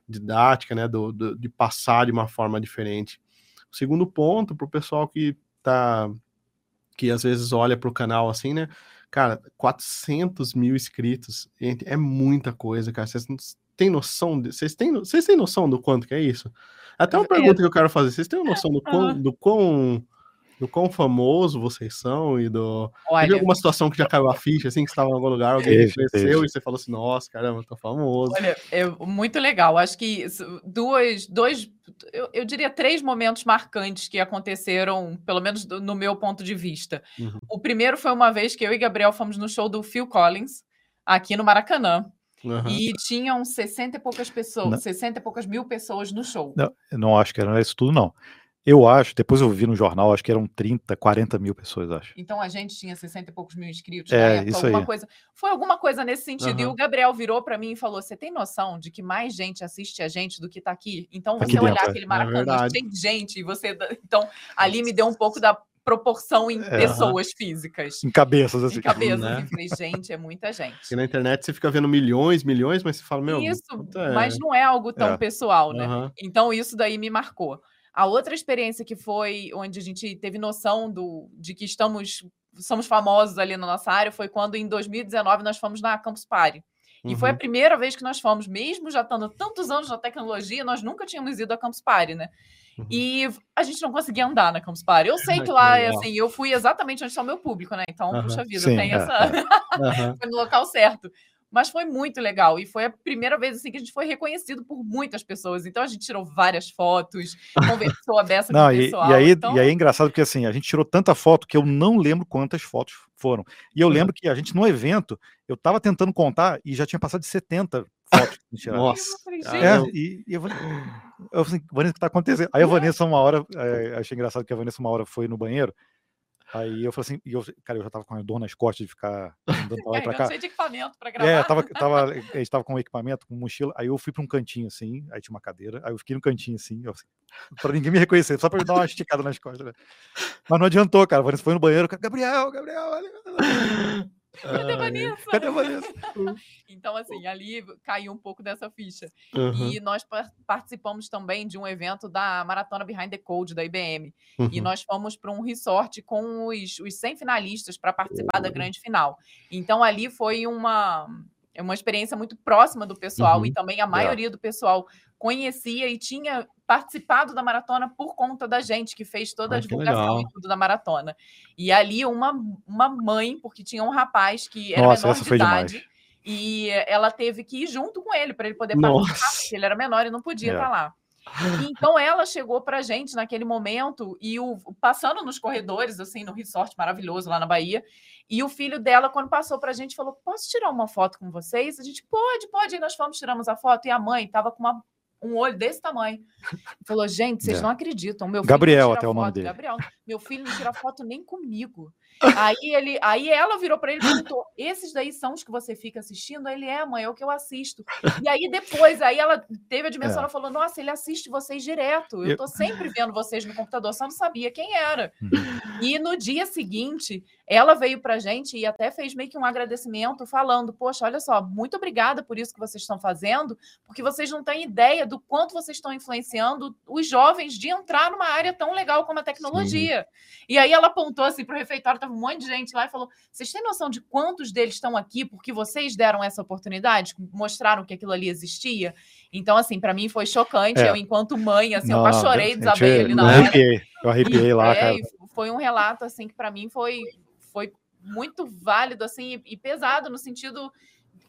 didática, né? Do, do de passar de uma forma diferente. O segundo ponto, para o pessoal que tá que às vezes olha para o canal assim, né? Cara, 400 mil inscritos, é muita coisa, cara. Vocês têm noção? De, vocês, têm, vocês têm noção do quanto que é isso? Até uma pergunta que eu quero fazer. Vocês têm noção do quão, do quão do quão famoso vocês são e do. Olha, Teve alguma situação que já caiu a ficha, assim, que você estava em algum lugar, alguém teve, conheceu teve. e você falou assim, nossa, caramba, tô famoso. Olha, é muito legal. Acho que duas, dois, eu, eu diria três momentos marcantes que aconteceram, pelo menos no meu ponto de vista. Uhum. O primeiro foi uma vez que eu e Gabriel fomos no show do Phil Collins, aqui no Maracanã. Uhum. E tinham 60 e poucas pessoas, não. 60 e poucas mil pessoas no show. Não, eu não acho que era isso tudo, não. Eu acho, depois eu vi no jornal, acho que eram 30, 40 mil pessoas, acho. Então a gente tinha 60 e poucos mil inscritos é, época, isso alguma aí. coisa. Foi alguma coisa nesse sentido. Uhum. E o Gabriel virou para mim e falou: Você tem noção de que mais gente assiste a gente do que tá aqui? Então você aqui olhar dentro, aquele é maracanã, é tem gente, e você. Então, ali me deu um pouco da proporção em é, pessoas físicas. Em cabeças, assim. Em cabeças. Né? E falei, gente, é muita gente. E na internet você fica vendo milhões, milhões, mas você fala, meu. Isso, é... mas não é algo tão é. pessoal, né? Uhum. Então isso daí me marcou. A outra experiência que foi onde a gente teve noção do, de que estamos somos famosos ali na nossa área foi quando em 2019 nós fomos na Campus Party. E uhum. foi a uhum. primeira vez que nós fomos, mesmo já estando tantos anos na tecnologia, nós nunca tínhamos ido à Campus Party, né? Uhum. E a gente não conseguia andar na Campus Party. Eu sei que lá, é assim, eu fui exatamente onde está o meu público, né? Então, uhum. puxa vida, Sim, tem é. essa. foi no local certo. Mas foi muito legal. E foi a primeira vez assim, que a gente foi reconhecido por muitas pessoas. Então a gente tirou várias fotos, conversou a beça não, com o pessoal. E, aí, então... e aí é engraçado porque assim, a gente tirou tanta foto que eu não lembro quantas fotos foram. E eu lembro que a gente, no evento, eu estava tentando contar e já tinha passado de 70 fotos que Nossa. É, e, e eu falei, eu falei, Vanessa, o que está acontecendo? Aí a Vanessa, uma hora, é, achei engraçado que a Vanessa, uma hora, foi no banheiro Aí eu falei assim, e eu, cara, eu já tava com a dor nas costas de ficar andando pra lá e pra cá. Cheio de equipamento pra é, gravar. É, tava, tava, a gente tava com equipamento, com mochila, aí eu fui pra um cantinho assim, aí tinha uma cadeira, aí eu fiquei no cantinho assim, eu, assim pra ninguém me reconhecer, só pra eu dar uma esticada nas costas. Né? Mas não adiantou, cara, foi no banheiro, Gabriel, Gabriel, olha. Cadê a Vanessa? Cadê a Vanessa? então, assim, ali caiu um pouco dessa ficha. Uhum. E nós participamos também de um evento da Maratona Behind the Code da IBM. Uhum. E nós fomos para um resort com os, os 100 finalistas para participar da grande final. Então, ali foi uma é uma experiência muito próxima do pessoal uhum. e também a maioria do pessoal conhecia e tinha participado da maratona por conta da gente que fez toda a divulgação e tudo da maratona. E ali uma, uma mãe, porque tinha um rapaz que era Nossa, menor de idade, demais. e ela teve que ir junto com ele para ele poder participar, porque ele era menor e não podia estar é. tá lá. Então ela chegou para a gente naquele momento e o passando nos corredores assim no resort maravilhoso lá na Bahia e o filho dela, quando passou para a gente, falou: Posso tirar uma foto com vocês? A gente pode, pode. E nós fomos, tiramos a foto. E a mãe estava com uma, um olho desse tamanho. Falou: Gente, vocês é. não acreditam. Meu Gabriel, até foto. o nome dele. Gabriel, meu filho não tira foto nem comigo. Aí, ele, aí ela virou para ele e perguntou: esses daí são os que você fica assistindo? Aí ele é, mãe, é o que eu assisto. E aí depois, aí ela teve a dimensão, é. ela falou: Nossa, ele assiste vocês direto. Eu tô sempre vendo vocês no computador, só não sabia quem era. Uhum. E no dia seguinte, ela veio para gente e até fez meio que um agradecimento, falando: Poxa, olha só, muito obrigada por isso que vocês estão fazendo, porque vocês não têm ideia do quanto vocês estão influenciando os jovens de entrar numa área tão legal como a tecnologia. Sim. E aí ela apontou assim para o refeitório, tava um monte de gente lá e falou: Vocês têm noção de quantos deles estão aqui porque vocês deram essa oportunidade, mostraram que aquilo ali existia? Então, assim, para mim foi chocante. É. Eu, enquanto mãe, assim, não, eu chorei, desabei ali na hora. Arrepiei, eu arrepiei lá, é, cara. Foi um relato, assim, que para mim foi foi muito válido assim e pesado no sentido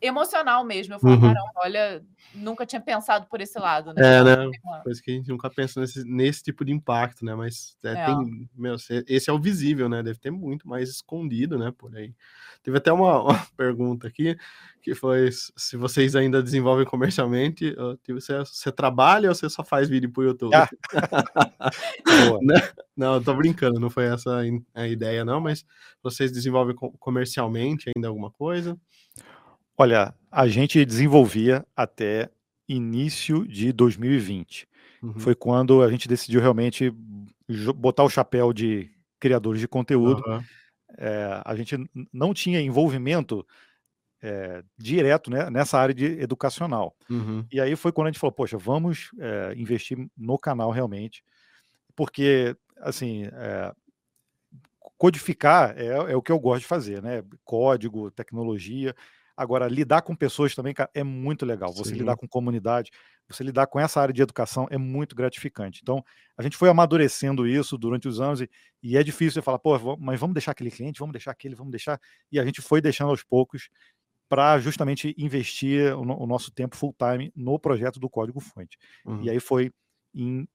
emocional mesmo. Eu falo, uhum. caramba, olha, nunca tinha pensado por esse lado, né? É, né? Coisa que a gente nunca pensa nesse, nesse tipo de impacto, né? Mas é, é. Tem, meu, esse é o visível, né? Deve ter muito mais escondido, né? Por aí. Teve até uma, uma pergunta aqui que foi se vocês ainda desenvolvem comercialmente, você, você trabalha ou você só faz vídeo pro YouTube? Ah. né? Não, tô brincando, não foi essa a ideia, não, mas vocês desenvolvem comercialmente ainda alguma coisa? Olha, a gente desenvolvia até início de 2020. Uhum. Foi quando a gente decidiu realmente botar o chapéu de criadores de conteúdo. Uhum. É, a gente não tinha envolvimento é, direto né, nessa área de educacional. Uhum. E aí foi quando a gente falou, poxa, vamos é, investir no canal realmente, porque, assim, codificar é, é, o que eu gosto de fazer, né? Código, tecnologia. Agora, lidar com pessoas também, cara, é muito legal. Você Sim. lidar com comunidade, você lidar com essa área de educação é muito gratificante. Então, a gente foi amadurecendo isso durante os anos e, e é difícil você falar, pô, mas vamos deixar aquele cliente, vamos deixar aquele, vamos deixar. E a gente foi deixando aos poucos para justamente investir o, o, nosso tempo full time no projeto do Código Fonte. Uhum. E aí foi em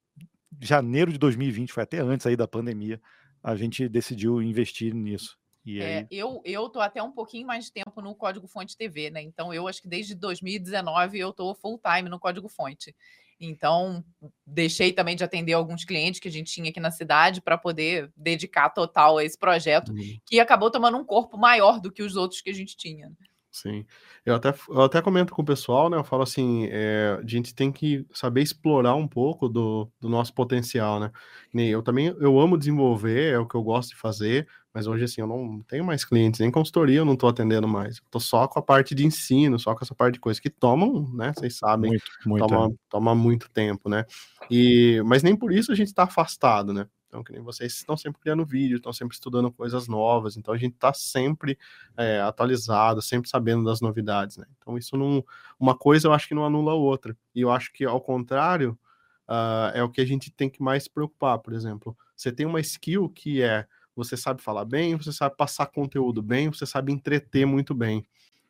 janeiro de 2020, foi até antes aí da pandemia, a gente decidiu investir nisso. É, eu, eu tô até um pouquinho mais de tempo no Código Fonte TV, né? Então, eu acho que desde 2019 eu tô full time no Código Fonte. Então, deixei também de atender alguns clientes que a gente tinha aqui na cidade para poder dedicar total a esse projeto, uhum. que acabou tomando um corpo maior do que os outros que a gente tinha. Né? Sim. Eu até, eu até comento com o pessoal, né? Eu falo assim, é, a gente tem que saber explorar um pouco do, do nosso potencial, né? Eu também, eu amo desenvolver, é o que eu gosto de fazer, mas hoje, assim, eu não tenho mais clientes, nem consultoria eu não estou atendendo mais. Eu tô só com a parte de ensino, só com essa parte de coisas que tomam, né? Vocês sabem, muito, muito, toma, é. toma muito tempo, né? E, mas nem por isso a gente está afastado, né? Então, que nem vocês estão sempre criando vídeo, estão sempre estudando coisas novas, então a gente está sempre é, atualizado, sempre sabendo das novidades, né? Então, isso não. Uma coisa eu acho que não anula a outra. E eu acho que, ao contrário, uh, é o que a gente tem que mais se preocupar. Por exemplo, você tem uma skill que é você sabe falar bem, você sabe passar conteúdo bem, você sabe entreter muito bem.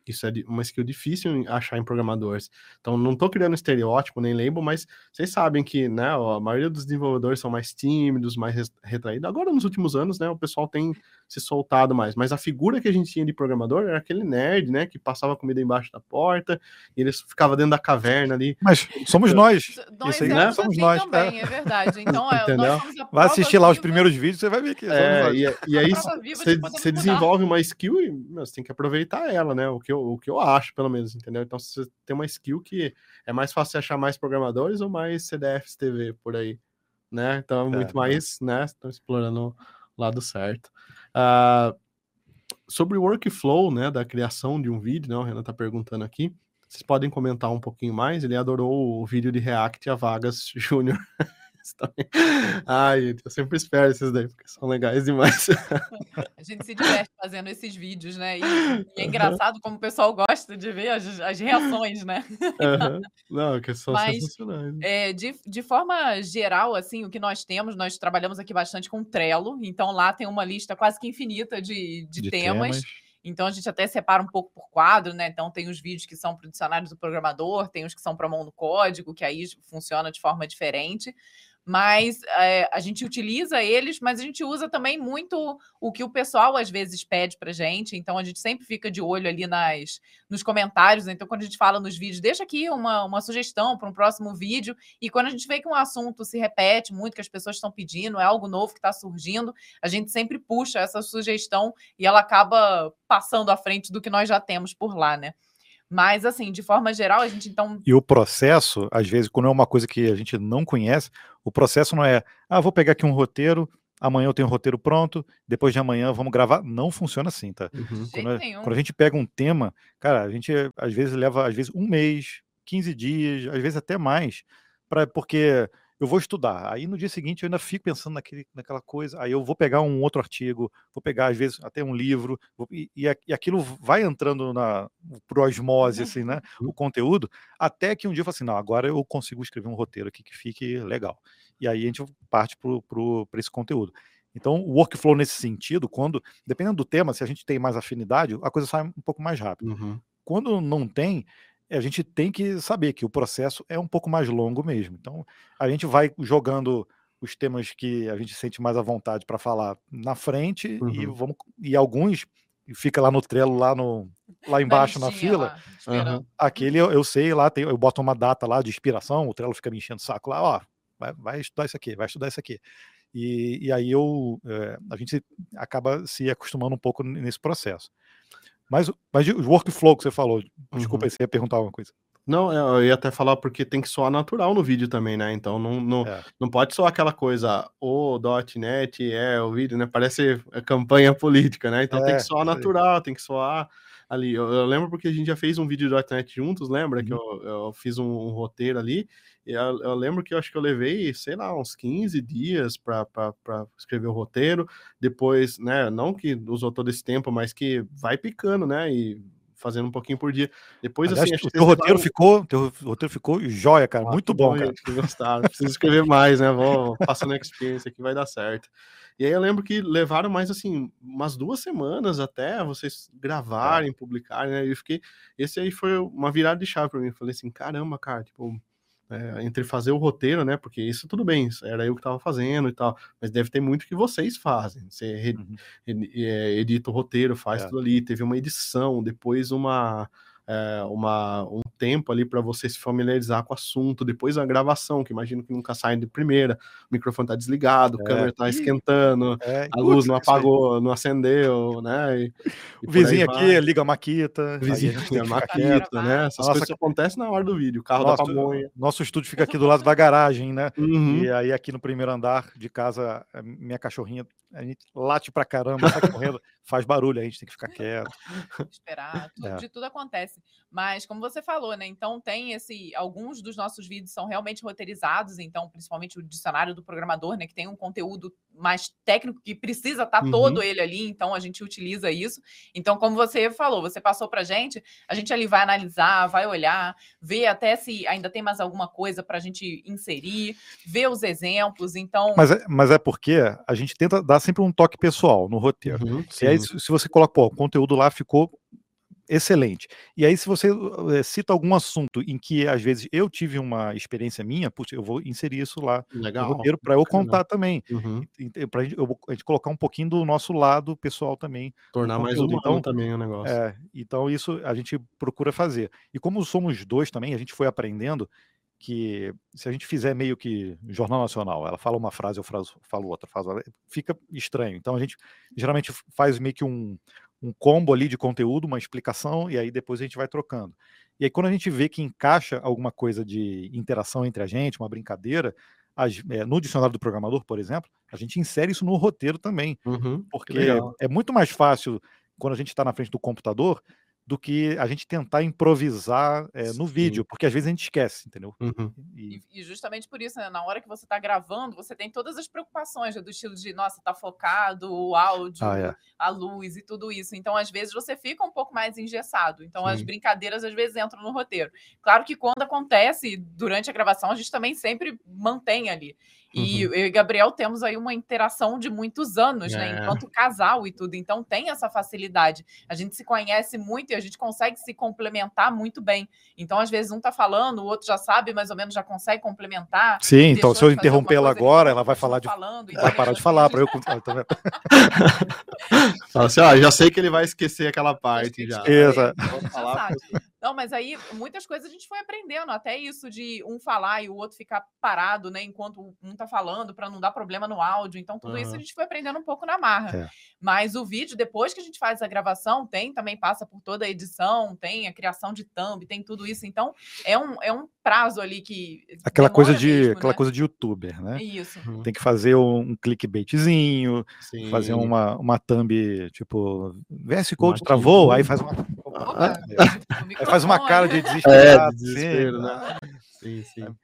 Isso é uma skill difícil achar em programadores. Então, não estou criando estereótipo nem label, mas vocês sabem que né, a maioria dos desenvolvedores são mais tímidos, mais retraídos. Agora, nos últimos anos, né, o pessoal tem se soltado mais. Mas a figura que a gente tinha de programador era aquele nerd, né, que passava comida embaixo da porta e eles ficava dentro da caverna ali. Mas somos nós. nós Isso aí, né? Somos assim nós. Também, é. é verdade. Então, é, Entendeu? Vai assistir lá os primeiros vídeos, você vai ver que é, e, e, aí você, você desenvolve uma skill e meu, você tem que aproveitar ela, né? O que, eu, o que eu acho, pelo menos, entendeu? Então, se você tem uma skill que é mais fácil achar mais programadores ou mais CDFs TV por aí, né? Então, é muito mais, né? Estão explorando o lado certo. Uh, sobre o workflow, né, da criação de um vídeo, né, o Renan está perguntando aqui, vocês podem comentar um pouquinho mais, ele adorou o vídeo de React a Vagas Júnior. Também. Ai, eu sempre espero esses daí, porque são legais demais. A gente se diverte fazendo esses vídeos, né? E, e é engraçado como o pessoal gosta de ver as, as reações, né? Uhum. Não, que são Mas, sensacionais. É, de, de forma geral, assim, o que nós temos, nós trabalhamos aqui bastante com Trello, então lá tem uma lista quase que infinita de, de, de temas. temas. Então a gente até separa um pouco por quadro, né? Então tem os vídeos que são para o dicionário do programador, tem os que são para mão no código, que aí funciona de forma diferente. Mas é, a gente utiliza eles, mas a gente usa também muito o que o pessoal às vezes pede para gente. Então a gente sempre fica de olho ali nas, nos comentários. Então, quando a gente fala nos vídeos, deixa aqui uma, uma sugestão para um próximo vídeo. E quando a gente vê que um assunto se repete muito, que as pessoas estão pedindo, é algo novo que está surgindo, a gente sempre puxa essa sugestão e ela acaba passando à frente do que nós já temos por lá, né? Mas, assim, de forma geral, a gente então. E o processo, às vezes, quando é uma coisa que a gente não conhece, o processo não é, ah, vou pegar aqui um roteiro, amanhã eu tenho um roteiro pronto, depois de amanhã vamos gravar. Não funciona assim, tá? Uhum. Quando, quando, a gente pega um tema, cara, a gente às vezes leva, às vezes, um mês, 15 dias, às vezes até mais, pra, porque eu vou estudar. Aí no dia seguinte eu ainda fico pensando naquele, naquela coisa. Aí eu vou pegar um outro artigo, vou pegar às vezes até um livro, vou, e, e, aquilo vai entrando na pro osmose, uhum. assim, né? O uhum. conteúdo, até que um dia eu falo assim: não, agora eu consigo escrever um roteiro aqui que fique legal. E aí a gente parte para esse conteúdo. Então, o workflow nesse sentido, quando, dependendo do tema, se a gente tem mais afinidade, a coisa sai um pouco mais rápido. Uhum. Quando não tem, a gente tem que saber que o processo é um pouco mais longo mesmo. Então, a gente vai jogando os temas que a gente sente mais à vontade para falar na frente uhum. e vamos e alguns fica lá no Trello lá no lá embaixo na fila. Lá, uhum. Aquele eu, eu, sei lá, tem, eu boto uma data lá de inspiração, o Trello fica me enchendo o saco lá, ó, vai, vai estudar isso aqui, vai estudar isso aqui. E, e aí eu é, a gente acaba se acostumando um pouco nesse processo. Mas, mas o workflow que você falou, desculpa, uhum. você ia perguntar uma coisa. Não, é, eu ia até falar porque tem que soar natural no vídeo também, né? Então não, não, é. não pode soar aquela coisa, o .NET é o vídeo, né? Parece campanha política, né? Então é, tem que soar natural, tem que soar ali. Eu, eu, lembro porque a gente já fez um vídeo do .NET juntos, lembra? Uhum. Que eu, eu fiz um, um, roteiro ali. Eu, eu, lembro que eu acho que eu levei, sei lá, uns 15 dias para escrever o roteiro. Depois, né? Não que usou todo esse tempo, mas que vai picando, né? E fazendo um pouquinho por dia. Depois, Aliás, assim, o teu roteiro, ficou, teu roteiro ficou joia, cara. Ah, muito bom, bom, cara. Que gostaram. Preciso escrever mais, né? Vou passando a experiência aqui, vai dar certo. E aí eu lembro que levaram mais assim, umas duas semanas até vocês gravarem, é. publicarem, né? E eu fiquei. Esse aí foi uma virada de chave para mim. Eu falei assim, caramba, cara, tipo, é, entre fazer o roteiro, né? Porque isso tudo bem, era eu que estava fazendo e tal, mas deve ter muito que vocês fazem. Você uhum. É, edita o roteiro, faz é. tudo ali, teve uma edição, depois uma é, uma, um tempo ali para você se familiarizar com o assunto, depois a gravação, que imagino que nunca sai de primeira, o microfone tá desligado, é. a câmera tá esquentando, é. a luz não apagou, não acendeu, né? E, e o vizinho aqui liga a maquita, vizinho liga a maquita, né? Essas Nossa, coisas acontecem na hora do vídeo, o carro da pamonha. Nosso estúdio fica aqui do lado da garagem, né? Uhum. E aí aqui no primeiro andar de casa, minha cachorrinha a gente late pra caramba, sai correndo, faz barulho, a gente tem que ficar quieto. Esperar, tudo, é. de tudo acontece. Mas, como você falou, né? Então tem esse. Alguns dos nossos vídeos são realmente roteirizados, então, principalmente o dicionário do programador, né? Que tem um conteúdo mais técnico que precisa estar tá uhum. todo ele ali, então a gente utiliza isso. Então, como você falou, você passou pra gente, a gente ali vai analisar, vai olhar, ver até se ainda tem mais alguma coisa para a gente inserir, ver os exemplos. Então. Mas é, mas é porque a gente tenta dar sempre um toque pessoal no roteiro. Uhum, e aí, se você coloca, pô, o conteúdo lá ficou excelente. E aí, se você é, cita algum assunto em que, às vezes, eu tive uma experiência minha, putz, eu vou inserir isso lá Legal. no roteiro para eu contar também. Uhum. Para a gente, a gente colocar um pouquinho do nosso lado pessoal também. Tornar mais humano então, também o negócio. É, então, isso a gente procura fazer. E como somos dois também, a gente foi aprendendo que se a gente fizer meio que jornal nacional, ela fala uma frase, eu falo outra, faz, fica estranho. Então a gente geralmente faz meio que um, um combo ali de conteúdo, uma explicação, e aí depois a gente vai trocando. E aí quando a gente vê que encaixa alguma coisa de interação entre a gente, uma brincadeira, é, no dicionário do programador, por exemplo, a gente insere isso no roteiro também. Uhum, porque é muito mais fácil quando a gente está na frente do computador do que a gente tentar improvisar é, no vídeo, porque às vezes a gente esquece, entendeu? Uhum. E... e... justamente por isso, né, na hora que você está gravando, você tem todas as preocupações né, do estilo de, nossa, tá focado, o áudio, ah, é. a luz e tudo isso. Então, às vezes, você fica um pouco mais engessado. Então, Sim. as brincadeiras às vezes entram no roteiro. Claro que quando acontece durante a gravação, a gente também sempre mantém ali. E uhum. eu e Gabriel temos aí uma interação de muitos anos, né? é. né? Enquanto casal e tudo. Então tem essa facilidade. A gente se conhece muito e a gente consegue se complementar muito bem. Então, às vezes, um tá falando, o outro já sabe, mais ou menos já consegue complementar. Sim, então se eu interromper ela agora, ela vai falar de. Falando, vai parar de falar para eu. Tá Fala assim, ó, já sei que ele vai esquecer aquela parte já. Exato. Não, mas aí muitas coisas a gente foi aprendendo, até isso de um falar e o outro ficar parado, né, enquanto um tá falando, para não dar problema no áudio. Então, tudo uhum. isso a gente foi aprendendo um pouco na marra. É. Mas o vídeo, depois que a gente faz a gravação, tem também passa por toda a edição, tem a criação de thumb, tem tudo isso. Então, é um, é um prazo ali que. Aquela coisa de mesmo, aquela né? coisa de youtuber, né? Isso. Uhum. Tem que fazer um clickbaitzinho, Sim. fazer uma, uma thumb, tipo, VS Code travou, aí faz uma. Opa, aí faz uma cara de desesperado. É, de desespero, sim. né? Sim, sim.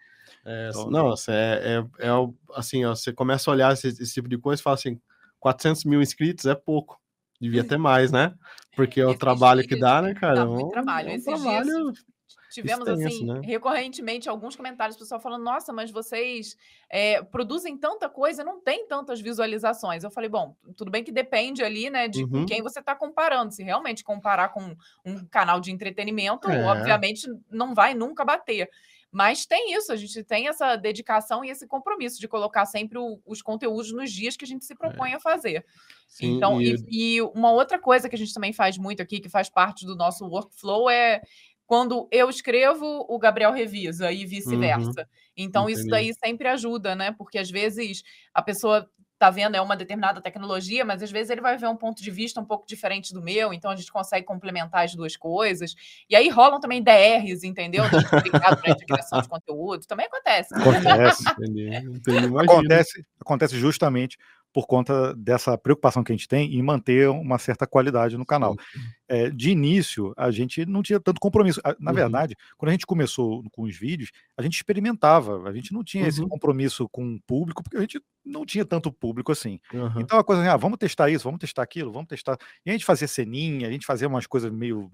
É, então, não, é, é, é, assim, ó, você começa a olhar esse, esse, tipo de coisa e fala assim, 400 mil inscritos é pouco, devia ter mais, né? Porque é o trabalho que dá, né, cara? Dá muito trabalho. É um trabalho dias tivemos assim né? recorrentemente alguns comentários do pessoal falando nossa mas vocês é, produzem tanta coisa não tem tantas visualizações eu falei bom tudo bem que depende ali né de uhum. quem você está comparando se realmente comparar com um canal de entretenimento é. obviamente não vai nunca bater mas tem isso, a gente tem essa dedicação e esse compromisso de colocar sempre o, os conteúdos nos dias que a gente se propõe é. a fazer. Sim, então, e... E, e... uma outra coisa que a gente também faz muito aqui, que faz parte do nosso workflow, é quando eu escrevo, o Gabriel revisa e vice-versa. Uhum. Então, Entendi. isso daí sempre ajuda, né? Porque às vezes a pessoa tá vendo é uma determinada tecnologia, mas às vezes ele vai ver um ponto de vista um pouco diferente do meu, então a gente consegue complementar as duas coisas. E aí rolam também DRs, entendeu? Obrigado para a criação de conteúdo, também acontece. Acontece, entendi, entendi, acontece, acontece justamente por conta dessa preocupação que a gente tem em manter uma certa qualidade no canal. É, de início, a gente não tinha tanto compromisso. Na uhum. verdade, quando a gente começou com os vídeos, a gente experimentava, a gente não tinha uhum. esse compromisso com o público, porque a gente não tinha tanto público assim. Uhum. Então a coisa assim, ah, vamos testar isso, vamos testar aquilo, vamos testar. E a gente fazia ceninha, a gente fazia umas coisas meio.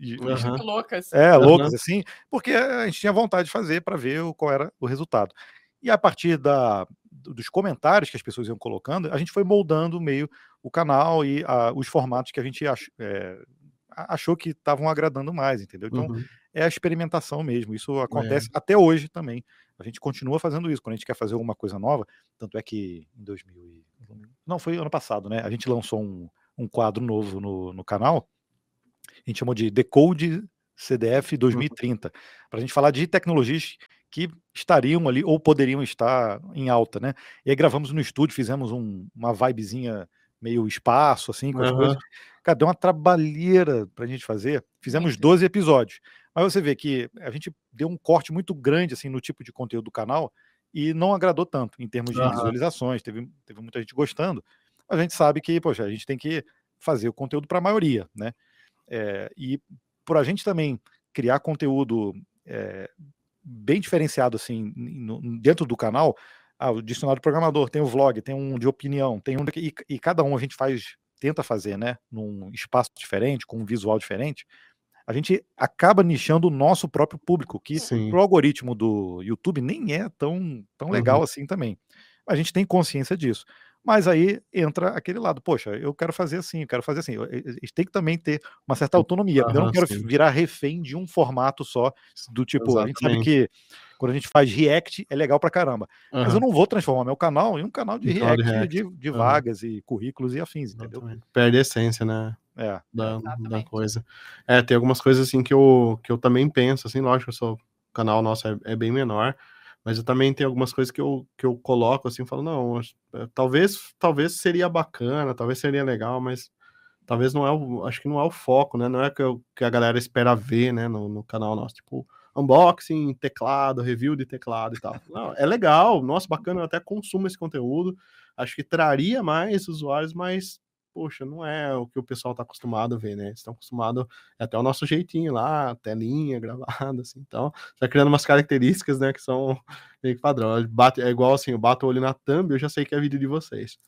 Uhum. Loucas. É, loucas assim, porque a gente tinha vontade de fazer para ver qual era o resultado. E a partir da, dos comentários que as pessoas iam colocando, a gente foi moldando meio o canal e a, os formatos que a gente ach, é, achou que estavam agradando mais, entendeu? Então uhum. é a experimentação mesmo. Isso acontece é. até hoje também. A gente continua fazendo isso quando a gente quer fazer alguma coisa nova. Tanto é que em 2000 não foi ano passado, né? A gente lançou um, um quadro novo no, no canal. A gente chamou de Decode CDF 2030 uhum. para a gente falar de tecnologias que estariam ali ou poderiam estar em alta, né? E aí gravamos no estúdio, fizemos um, uma vibezinha meio espaço, assim, com as uhum. coisas. Cara, deu uma trabalheira pra gente fazer. Fizemos 12 episódios. Mas você vê que a gente deu um corte muito grande, assim, no tipo de conteúdo do canal e não agradou tanto em termos de uhum. visualizações. Teve, teve muita gente gostando. Mas a gente sabe que, poxa, a gente tem que fazer o conteúdo para a maioria, né? É, e por a gente também criar conteúdo é, bem diferenciado assim no, dentro do canal. Ah, o dicionário programador, tem o vlog, tem um de opinião, tem um e, e cada um a gente faz, tenta fazer, né, num espaço diferente, com um visual diferente. A gente acaba nichando o nosso próprio público, que o algoritmo do YouTube nem é tão, tão legal uhum. assim também. A gente tem consciência disso. Mas aí entra aquele lado, poxa, eu quero fazer assim, eu quero fazer assim. A gente tem que também ter uma certa autonomia. Uhum, eu não quero sim. virar refém de um formato só, do tipo, Exatamente. a gente sabe que quando a gente faz react é legal pra caramba. Uhum. Mas eu não vou transformar meu canal em um canal de react, react. De, de, vagas uhum. e currículos e afins, entendeu? Perde a essência, né? É. Da, da, coisa. É, tem algumas coisas assim que eu, que eu também penso, assim, lógico, o canal nosso é, é bem menor, mas eu também tenho algumas coisas que eu, que eu coloco assim, falo, não, é, talvez, talvez seria bacana, talvez seria legal, mas talvez não é o, acho que não é o foco, né? Não é que, que a galera espera ver, né, no, no canal nosso, tipo, unboxing, teclado, review de teclado e tal. Não, é legal, nossa, bacana, eu até consumo esse conteúdo, acho que traria mais usuários, mas poxa, não é o que o pessoal está acostumado a ver, né? Eles estão acostumados é até o nosso jeitinho lá, telinha gravada, assim. Então, já criando umas características, né, que são meio que padrão. Bate, é igual assim, eu bato o olho na thumb, eu já sei que é vídeo de vocês.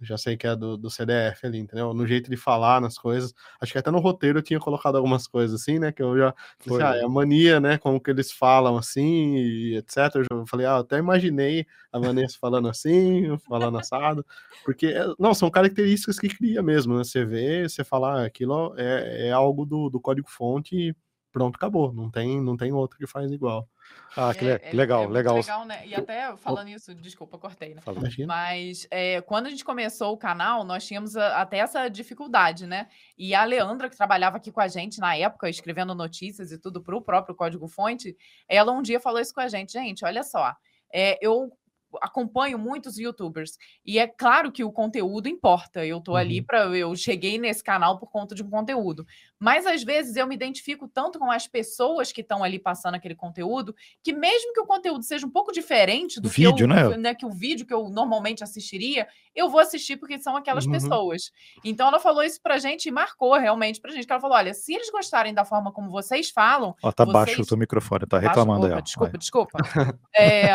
Já sei que é do, do CDF ali, entendeu? No jeito de falar nas coisas. Acho que até no roteiro eu tinha colocado algumas coisas assim, né? Que eu já. Foi. Ah, é a mania, né? Como que eles falam assim, e etc. Eu já falei, ah, até imaginei a Vanessa falando assim, falando assado. Porque, é, não, são características que cria mesmo, né? Você vê, você fala, ah, aquilo é, é algo do, do código-fonte pronto, acabou. Não tem, não tem outro que faz igual. Ah, que, é, legal, é, é legal. legal né? E até falando isso, desculpa, cortei, né? Mas é, quando a gente começou o canal, nós tínhamos a, até essa dificuldade, né? E a Leandra, que trabalhava aqui com a gente na época, escrevendo notícias e tudo para o próprio código-fonte, ela um dia falou isso com a gente, gente, olha só. É, eu acompanho muitos youtubers e é claro que o conteúdo importa. Eu tô uhum. ali para eu cheguei nesse canal por conta de um conteúdo, mas às vezes eu me identifico tanto com as pessoas que estão ali passando aquele conteúdo, que mesmo que o conteúdo seja um pouco diferente do vídeo, que, eu, né? né? que o vídeo que eu normalmente assistiria, eu vou assistir porque são aquelas uhum. pessoas. Então ela falou isso pra gente e marcou realmente pra gente. Que ela falou: olha, se eles gostarem da forma como vocês falam. Ó, tá vocês... baixo o teu microfone, tá reclamando aí. Desculpa, desculpa. é,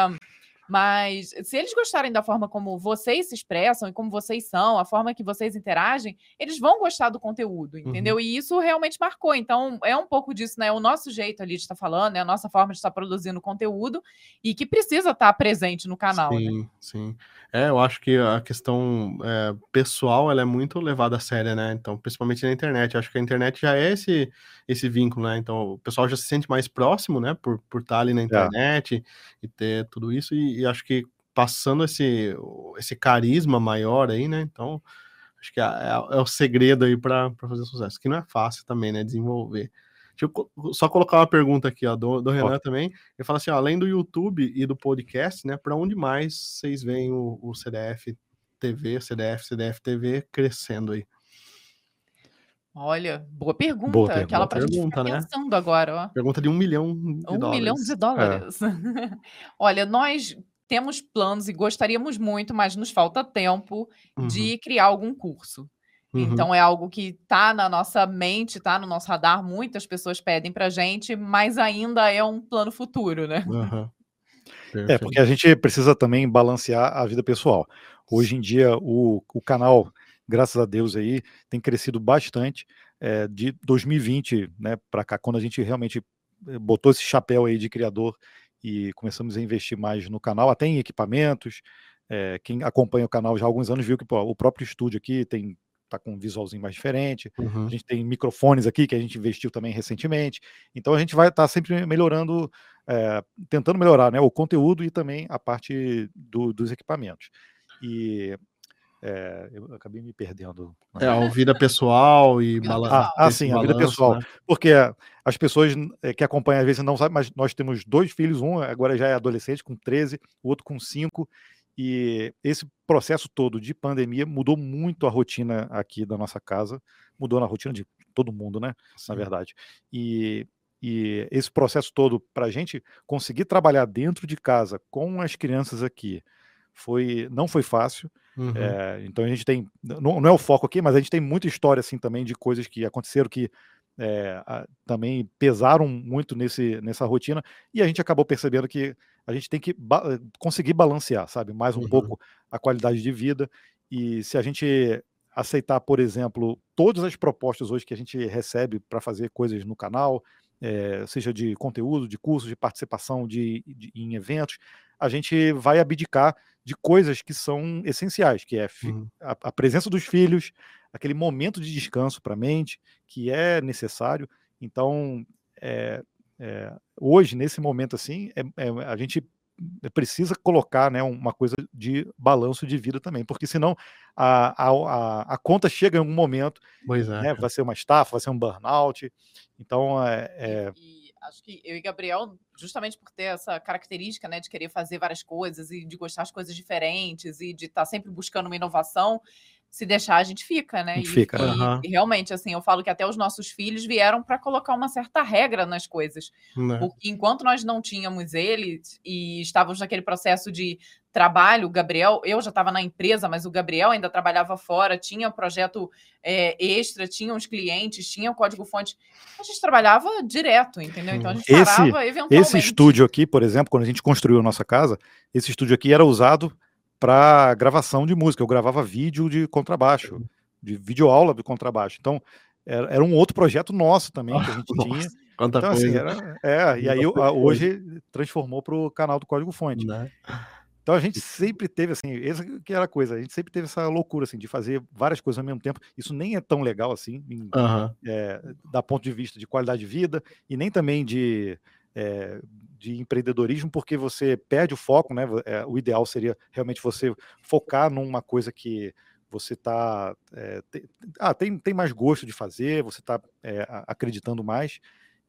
mas se eles gostarem da forma como vocês se expressam e como vocês são, a forma que vocês interagem, eles vão gostar do conteúdo, uhum. entendeu? Uhum. E isso realmente marcou. Então, é um pouco disso, né? O nosso jeito ali de estar falando, é a nossa forma de estar produzindo conteúdo e que precisa estar presente no canal. Sim, né? sim. É, eu acho que a questão é, pessoal ela é muito levada a sério, né? Então, principalmente na internet. Eu acho que a internet já é esse, esse vínculo, né? Então, o pessoal já se sente mais próximo, né? Por, por estar ali na é. internet é. e ter tudo isso. E, e, acho que passando esse, esse carisma maior aí, né? Então, acho que é, é, é o segredo aí para fazer sucesso, que não é fácil também, né? Desenvolver. Deixa eu só colocar uma pergunta aqui, ó, do, do Renan também. Ele fala assim: ó, além do YouTube e do podcast, né? Para onde mais vocês veem o, o CDF TV, CDF, CDF TV crescendo aí? Olha, boa pergunta. Boa, aquela para pergunta, né? pensando agora, ó. Pergunta de um milhão de um dólares. milhão de dólares. É. Olha, nós temos planos e gostaríamos muito, mas nos falta tempo uhum. de criar algum curso. Uhum. Então é algo que está na nossa mente, está no nosso radar. Muitas pessoas pedem para gente, mas ainda é um plano futuro, né? Uhum. É, porque a gente precisa também balancear a vida pessoal. Hoje em dia, o, o canal graças a Deus aí, tem crescido bastante é, de 2020 né, para cá, quando a gente realmente eh, botou esse chapéu aí de criador e começamos a investir mais no canal, até em equipamentos. É, quem acompanha o canal já há alguns anos viu que pô, o próprio estúdio aqui tem tá com um visualzinho mais diferente. Uhum. A gente tem microfones aqui que a gente investiu também recentemente. Então a gente vai estar tá sempre melhorando, é, tentando melhorar né, o conteúdo e também a parte do, dos equipamentos. E é, eu acabei me perdendo. É, a vida pessoal e balanço. Ah, ah, sim, a vida pessoal. Né? Porque as pessoas eh, que acompanham às vezes não sabem, mas nós temos dois filhos, um agora já é adolescente, com 13, o outro com 5. E esse processo todo de pandemia mudou muito a rotina aqui da nossa casa, mudou na rotina de todo mundo, né? Sim. Na verdade. E, e esse processo todo, para a gente conseguir trabalhar dentro de casa com as crianças aqui, foi não foi fácil. Uhum. É, então a gente tem, não, não, é o foco aqui, mas a gente tem muita história assim também de coisas que aconteceram que é, a, também pesaram muito nesse, nessa rotina e a gente acabou percebendo que a gente tem que ba conseguir balancear, sabe, mais um uhum. pouco a qualidade de vida e se a gente aceitar, por exemplo, todas as propostas hoje que a gente recebe para fazer coisas no canal, é, seja de conteúdo, de cursos, de participação de, de, em eventos, a gente vai abdicar de coisas que são essenciais, que é uhum. a, a, presença dos filhos, aquele momento de descanso para a mente, que é necessário. Então, é, é, hoje, nesse momento assim, é, é a gente precisa colocar né, uma coisa de balanço de vida também, porque senão a, a, a conta chega em algum momento, né, vai ser uma estafa, vai ser um burnout. Então, é, é e, acho que eu e Gabriel, justamente por ter essa característica, né, de querer fazer várias coisas e de gostar de coisas diferentes e de estar tá sempre buscando uma inovação, se deixar a gente fica, né? A gente e, fica. E, uhum. e, realmente, assim, eu falo que até os nossos filhos vieram para colocar uma certa regra nas coisas, né. porque enquanto nós não tínhamos eles e estávamos naquele processo de trabalho, o Gabriel, eu já estava na empresa, mas o Gabriel ainda trabalhava fora, tinha projeto é, extra, tinha os clientes, tinha o código-fonte. A gente trabalhava direto, entendeu? Então a gente esse, parava eventualmente. Esse estúdio aqui, por exemplo, quando a gente construiu a nossa casa, esse estúdio aqui era usado para gravação de música. Eu gravava vídeo de contrabaixo, de vídeo aula de contrabaixo. Então, era, era um outro projeto nosso também que a gente Nossa, tinha. Quanta então, assim, coisa. Assim, era, é, e aí hoje transformou para o canal do Código Fonte. Né? Então a gente sempre teve assim, essa que era a coisa, a gente sempre teve essa loucura assim de fazer várias coisas ao mesmo tempo. Isso nem é tão legal assim, em, uhum. é, da ponto de vista de qualidade de vida e nem também de é, de empreendedorismo, porque você perde o foco, né? É, o ideal seria realmente você focar numa coisa que você está é, tem, ah, tem, tem mais gosto de fazer, você está é, acreditando mais.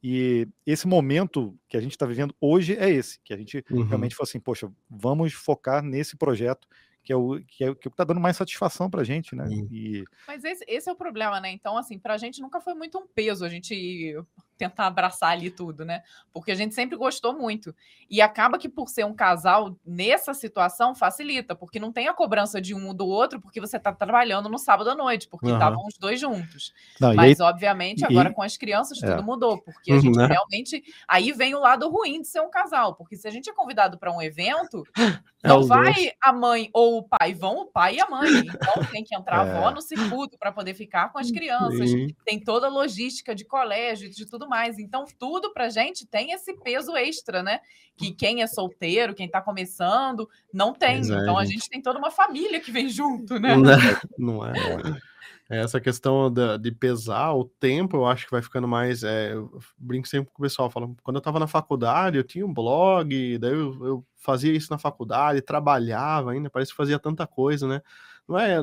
E esse momento que a gente está vivendo hoje é esse, que a gente uhum. realmente falou assim, poxa, vamos focar nesse projeto que é o que é, que está dando mais satisfação para a gente, né? E... Mas esse, esse, é o problema, né? Então, assim, para a gente nunca foi muito um peso a gente tentar abraçar ali tudo, né? Porque a gente sempre gostou muito. E acaba que por ser um casal, nessa situação, facilita, porque não tem a cobrança de um ou do outro, porque você está trabalhando no sábado à noite, porque estavam uhum. os dois juntos. Não, Mas, aí... obviamente, agora e... com as crianças, é. tudo mudou, porque a gente uhum, realmente. Aí vem o lado ruim de ser um casal, porque se a gente é convidado para um evento, é não vai dois. a mãe ou o pai, vão o pai e a mãe. Então tem que entrar é. a avó no circuito para poder ficar com as crianças. Sim. Tem toda a logística de colégio, de tudo tudo mais. Então, tudo para gente tem esse peso extra, né? Que quem é solteiro, quem está começando, não tem. É, então, a gente tem toda uma família que vem junto, né? Não, é, não é. é. Essa questão de, de, pesar o tempo, eu acho que vai ficando mais. É, eu brinco sempre com o pessoal, falo, quando eu estava na faculdade, eu tinha um blog, daí eu, eu fazia isso na faculdade, trabalhava ainda, parece que fazia tanta coisa, né? Não é,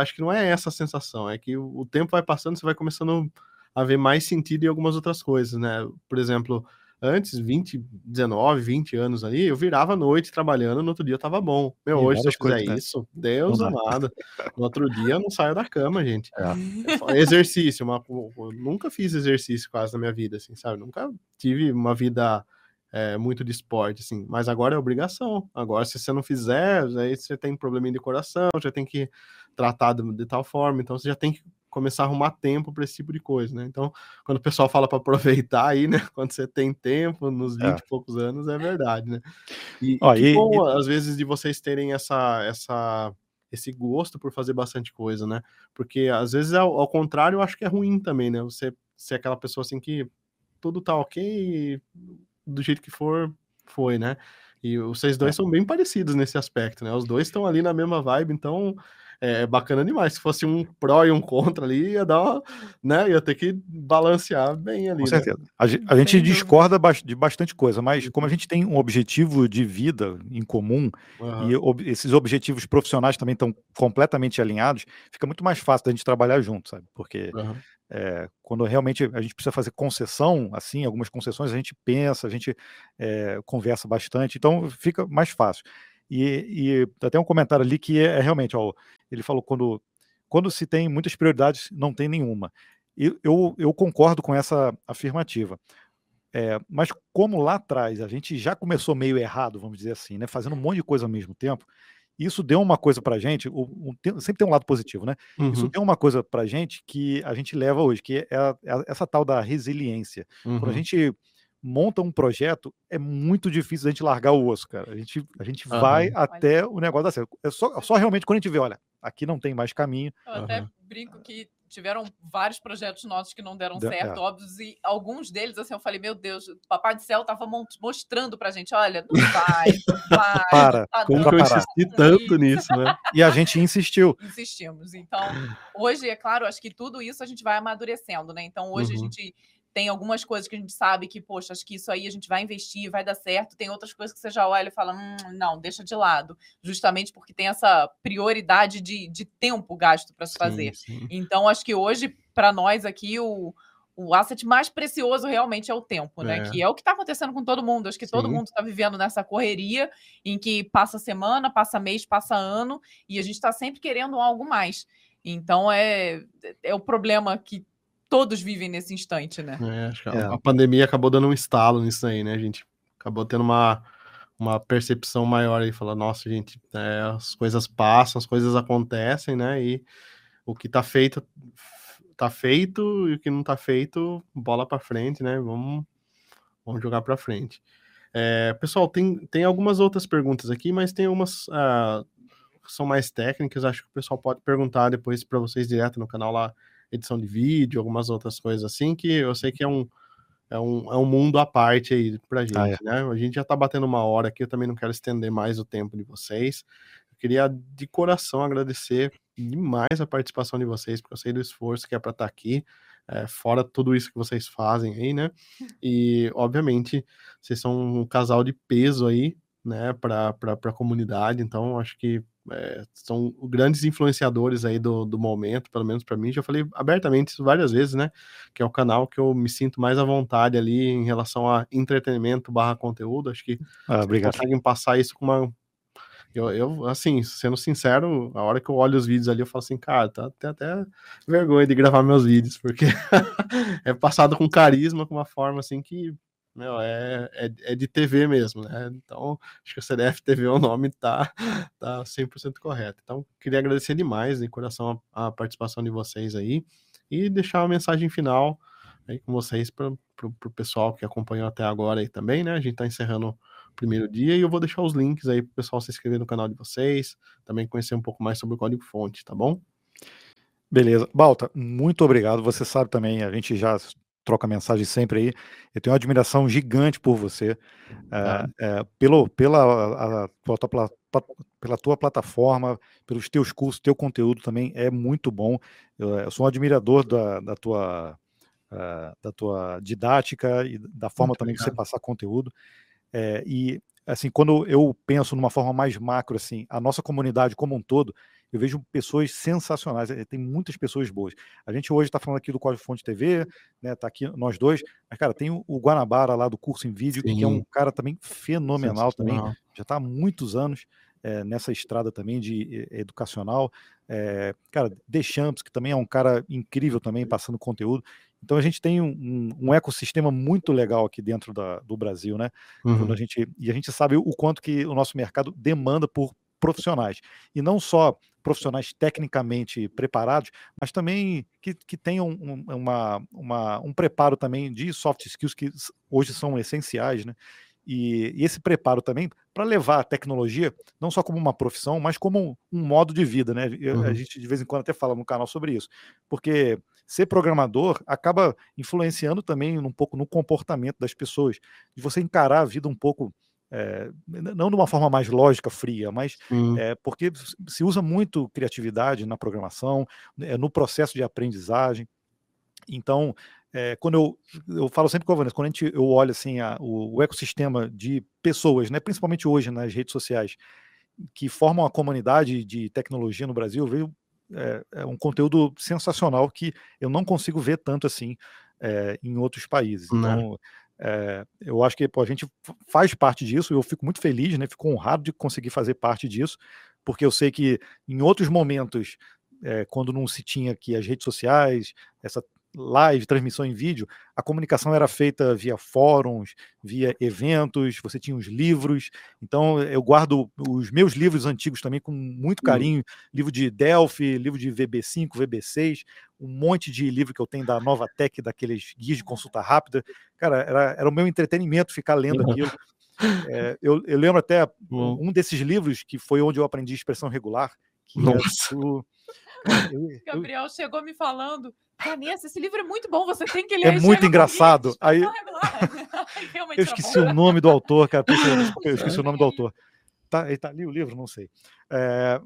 acho que não é essa a sensação, é que o, o tempo vai passando, você vai começando haver mais sentido em algumas outras coisas, né? Por exemplo, antes, 20, 19, 20 anos ali, eu virava a noite trabalhando, no outro dia eu tava bom. Meu, hoje se eu fizer coisas, né? isso, Deus amado. No outro dia eu não saio da cama, gente. É. Exercício, uma, eu nunca fiz exercício quase na minha vida, assim, sabe? Nunca tive uma vida é, muito de esporte, assim, mas agora é obrigação. Agora, se você não fizer, aí você tem probleminha de coração, já tem que tratar de, de tal forma, então você já tem que começar a arrumar tempo para esse tipo de coisa, né? Então, quando o pessoal fala para aproveitar aí, né? Quando você tem tempo, nos 20 é. e poucos anos, é verdade, né? E, Ó, e, bom, e... às vezes, de vocês terem essa, essa, esse gosto por fazer bastante coisa, né? Porque, às vezes, ao, ao contrário, eu acho que é ruim também, né? Você ser aquela pessoa, assim, que tudo tá ok, do jeito que for, foi, né? E vocês dois é. são bem parecidos nesse aspecto, né? Os dois estão ali na mesma vibe, então é bacana demais. Se fosse um pró e um contra ali, ia dar uma, né? Ia ter que balancear bem ali. Com né? certeza. Né? A, gente, a gente discorda de bastante coisa, mas como a gente tem um objetivo de vida em comum uhum. e ob esses objetivos profissionais também estão completamente alinhados, fica muito mais fácil da gente trabalhar junto, sabe? Porque uhum. É, quando realmente a gente precisa fazer concessão, assim, algumas concessões, a gente pensa, a gente é, conversa bastante, então fica mais fácil. E, e até um comentário ali que é, é, realmente, ó, ele falou quando, quando se tem muitas prioridades, não tem nenhuma. E eu, eu concordo com essa afirmativa. É, mas como lá atrás a gente já começou meio errado, vamos dizer assim, né, fazendo um monte de coisa ao mesmo tempo, isso deu uma coisa para gente, o, um, sempre tem um lado positivo, né? Uhum. Isso deu uma coisa para gente que a gente leva hoje, que é, a, é essa tal da resiliência. Uhum. Quando a uhum. gente monta um projeto, é muito difícil a gente largar o osso, cara. A gente, a gente uhum. vai até o negócio dar certo. É só, só realmente quando a gente vê, olha, aqui não tem mais caminho. Eu uhum. até brinco que tiveram vários projetos nossos que não deram Deu, certo, é. óbvios, e alguns deles, assim, eu falei, meu Deus, o Papai do Céu tava mostrando pra gente, olha, não vai, não vai. Para, tá como que eu insisti tanto nisso, né? E a gente insistiu. Insistimos. Então, hoje, é claro, acho que tudo isso a gente vai amadurecendo, né? Então, hoje uhum. a gente tem algumas coisas que a gente sabe que, poxa, acho que isso aí a gente vai investir, vai dar certo. Tem outras coisas que você já olha e fala, hum, não, deixa de lado. Justamente porque tem essa prioridade de, de tempo gasto para se fazer. Sim. Então, acho que hoje, para nós aqui, o, o asset mais precioso realmente é o tempo, né? É. Que é o que está acontecendo com todo mundo. Acho que sim. todo mundo está vivendo nessa correria em que passa semana, passa mês, passa ano, e a gente está sempre querendo algo mais. Então é, é o problema que todos vivem nesse instante, né? É, acho que a, é. a pandemia acabou dando um estalo nisso aí, né, gente? Acabou tendo uma, uma percepção maior aí, falar, nossa, gente, é, as coisas passam, as coisas acontecem, né? E o que tá feito, tá feito, e o que não tá feito, bola para frente, né? Vamos, vamos jogar para frente. É, pessoal, tem, tem algumas outras perguntas aqui, mas tem umas. Uh, são mais técnicas, acho que o pessoal pode perguntar depois para vocês direto no canal lá, edição de vídeo, algumas outras coisas assim, que eu sei que é um, é um, é um mundo à parte aí pra gente, ah, é. né? A gente já tá batendo uma hora aqui, eu também não quero estender mais o tempo de vocês. Eu queria de coração agradecer demais a participação de vocês, porque eu sei do esforço que é para estar tá aqui, é, fora tudo isso que vocês fazem aí, né? E, obviamente, vocês são um casal de peso aí, né, para a comunidade, então acho que é, são grandes influenciadores aí do, do momento, pelo menos para mim. Já falei abertamente isso várias vezes, né? Que é o canal que eu me sinto mais à vontade ali em relação a entretenimento barra conteúdo. Acho que ah, obrigado. conseguem passar isso com uma. Eu, eu, assim, sendo sincero, a hora que eu olho os vídeos ali, eu falo assim, cara, tá, tem até vergonha de gravar meus vídeos, porque é passado com carisma, com uma forma assim que meu, é, é, é, de TV mesmo, né? Então, acho que a CDF TV o nome tá, tá 100% correto. Então, queria agradecer demais, de coração, a, a, participação de vocês aí e deixar uma mensagem final aí com vocês para o pessoal que acompanhou até agora aí também, né? A gente tá encerrando o primeiro dia e eu vou deixar os links aí para o pessoal se inscrever no canal de vocês, também conhecer um pouco mais sobre o código fonte, tá bom? Beleza. Balta, muito obrigado. Você sabe também, a gente já troca mensagem sempre aí. Eu tenho uma admiração gigante por você, é, é, pelo, pela, a, pela tua plataforma, pelos teus cursos, teu conteúdo também é muito bom. Eu, eu sou um admirador da, da tua uh, da tua didática e da forma muito também obrigado. que você passar conteúdo. É, e assim, quando eu penso numa forma mais macro, assim, a nossa comunidade como um todo, eu vejo pessoas sensacionais, eh, tem muitas pessoas boas. A gente hoje está falando aqui do Código Fonte TV, né? Tá aqui nós dois, mas cara, tem o Guanabara lá do curso em vídeo, Sim. que é um cara também fenomenal também, já está há muitos anos é, nessa estrada também de educacional. É, cara, Deschamps, que também é um cara incrível também, passando conteúdo. Então a gente tem um, um ecossistema muito legal aqui dentro da, do Brasil, né? Uhum. a gente, e a gente sabe o quanto que o nosso mercado demanda por profissionais. E não só profissionais tecnicamente preparados, mas também que, que tenham um, uma, uma, um preparo também de soft skills que hoje são essenciais, né? E, e esse preparo também para levar a tecnologia não só como uma profissão, mas como um, um modo de vida, né? Eu, uhum. A gente de vez em quando até fala no canal sobre isso, porque ser programador acaba influenciando também um pouco no comportamento das pessoas, de você encarar a vida um pouco é, não de uma forma mais lógica, fria, mas é, porque se usa muito criatividade na programação, é, no processo de aprendizagem. Então, é, quando eu, eu falo sempre com a Vanessa, quando a gente, eu olho assim a, o, o, ecossistema de pessoas, né, principalmente hoje nas redes sociais, que formam a comunidade de tecnologia no Brasil, eu vejo é, é, um conteúdo sensacional que eu não consigo ver tanto assim em outros países. Né. Então, é, eu acho que pô, a gente faz parte disso, eu fico muito feliz, né? Fico honrado de conseguir fazer parte disso, porque eu sei que em outros momentos, é, quando não se tinha aqui as redes sociais, essa live, transmissão em vídeo, a comunicação era feita via fóruns, via eventos, você tinha os livros. Então, eu guardo os meus livros antigos também com muito uhum. carinho: uhum. livro de Delphi, livro de VB5, VB6, um monte de livro que eu tenho da Nova Tech, daqueles guias de consulta rápida. Cara, era, era o meu entretenimento ficar lendo aquilo. É, eu, eu, lembro até uhum. um desses livros que foi onde eu aprendi expressão regular. Que Nossa. Do, eu, Gabriel chegou me falando, Vanessa, esse livro é muito bom, você tem que ler. É muito engraçado. Aí, eu esqueci o nome do autor, cara. Eu esqueci o nome do autor. Tá, ele tá ali o livro, não sei. É,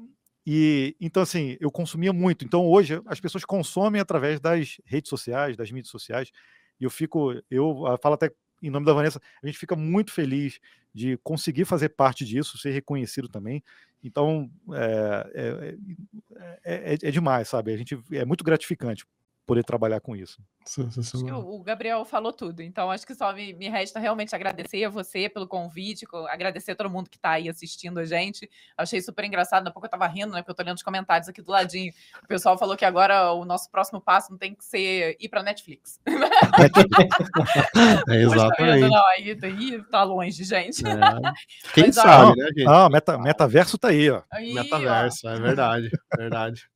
e então assim, eu consumia muito. Então hoje as pessoas consomem através das redes sociais, das mídias sociais. E eu fico, eu falo até em nome da Vanessa, a gente fica muito feliz de conseguir fazer parte disso, ser reconhecido também. Então, é, é, é, é demais, sabe? A gente é muito gratificante poder trabalhar com isso. O Gabriel falou tudo, então acho que só me, me, resta realmente agradecer a você pelo convite, agradecer a todo mundo que está aí assistindo a gente. Achei super engraçado, na pouco eu estava rindo, né? Porque eu estou lendo os comentários aqui do ladinho. O pessoal falou que agora o nosso próximo passo não tem que ser ir para Netflix. é, exatamente. Não, aí, aí tá longe, gente. É. Quem Mas, sabe, ó, né, gente? Ah, meta, metaverso tá aí, ó. Aí, metaverso, ó. é verdade, verdade.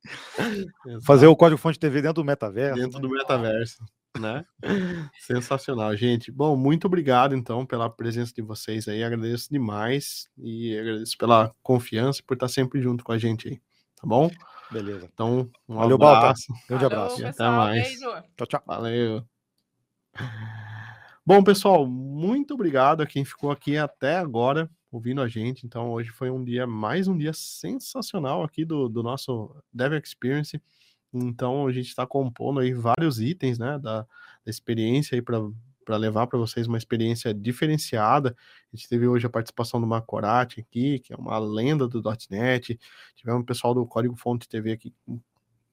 Fazer o código fonte TV dentro do metaverso. Dentro do metaverso. né? Sensacional, gente. Bom, muito obrigado então pela presença de vocês aí. Agradeço demais e agradeço pela confiança por estar sempre junto com a gente aí, tá bom? Beleza. Então, um Valeu, abraço. Balta. Grande abraço. Até mais. Beijo. Tchau, tchau. Valeu. Bom, pessoal, muito obrigado a quem ficou aqui até agora ouvindo a gente. Então, hoje foi um dia, mais um dia sensacional aqui do, do nosso Dev Experience. Então, a gente está compondo aí vários itens, né, da, da experiência aí para levar para vocês uma experiência diferenciada. A gente teve hoje a participação do Macorati aqui, que é uma lenda do .NET. Tivemos o pessoal do Código Fonte TV aqui, um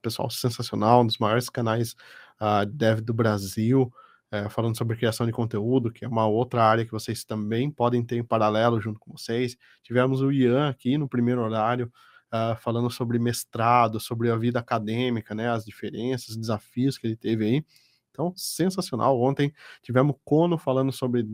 pessoal sensacional, um dos maiores canais uh, dev do Brasil, uh, falando sobre criação de conteúdo, que é uma outra área que vocês também podem ter em paralelo junto com vocês. Tivemos o Ian aqui no primeiro horário, uh, falando sobre mestrado, sobre a vida acadêmica, né, as diferenças, desafios que ele teve aí. Então, sensacional. Ontem tivemos Cono falando sobre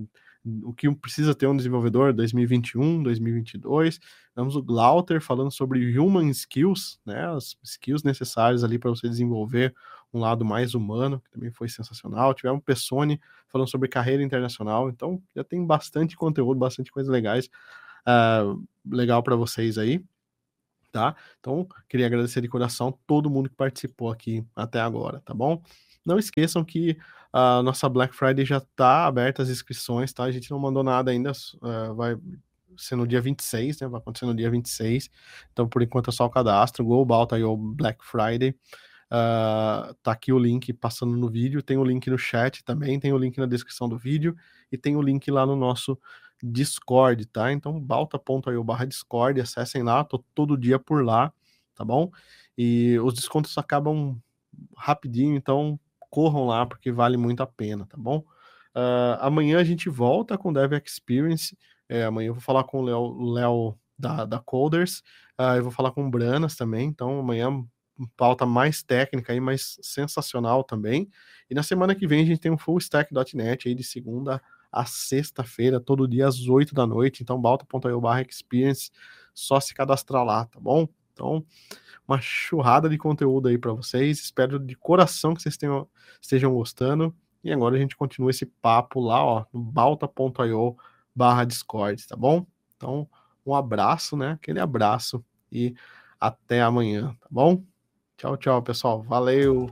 o que precisa ter um desenvolvedor 2021, 2022. Tivemos o Glauter falando sobre human skills, né, as skills necessárias ali para você desenvolver um lado mais humano, que também foi sensacional. Tivemos Pessoni falando sobre carreira internacional. Então, já tem bastante conteúdo, bastante coisas legais, uh, legal para vocês aí. Tá? Então, queria agradecer de coração todo mundo que participou aqui até agora, tá bom? Não esqueçam que a nossa Black Friday já está aberta as inscrições, tá? A gente não mandou nada ainda, uh, vai ser no dia 26, né? Vai acontecer no dia 26. Então, por enquanto é só o cadastro. Global tá aí o Black Friday. Uh, tá aqui o link passando no vídeo, tem o link no chat também, tem o link na descrição do vídeo e tem o link lá no nosso Discord, tá? Então, balta.io barra Discord, acessem lá, tô todo dia por lá, tá bom? E os descontos acabam rapidinho, então corram lá porque vale muito a pena, tá bom? Uh, amanhã a gente volta com Dev Experience. É, amanhã eu vou falar com o Léo da, da Coders. Uh, eu vou falar com o Branas também. Então amanhã pauta mais técnica e mais sensacional também. E na semana que vem a gente tem um Full Stack.net aí de segunda a sexta-feira, todo dia às 8 da noite. Então, balta.io barra experience, só se cadastrar lá, tá bom? Então, uma churrada de conteúdo aí para vocês. Espero de coração que vocês tenham, estejam gostando. E agora a gente continua esse papo lá, ó, no balta.io barra Discord, tá bom? Então, um abraço, né? Aquele abraço e até amanhã, tá bom? Tchau, tchau, pessoal. Valeu!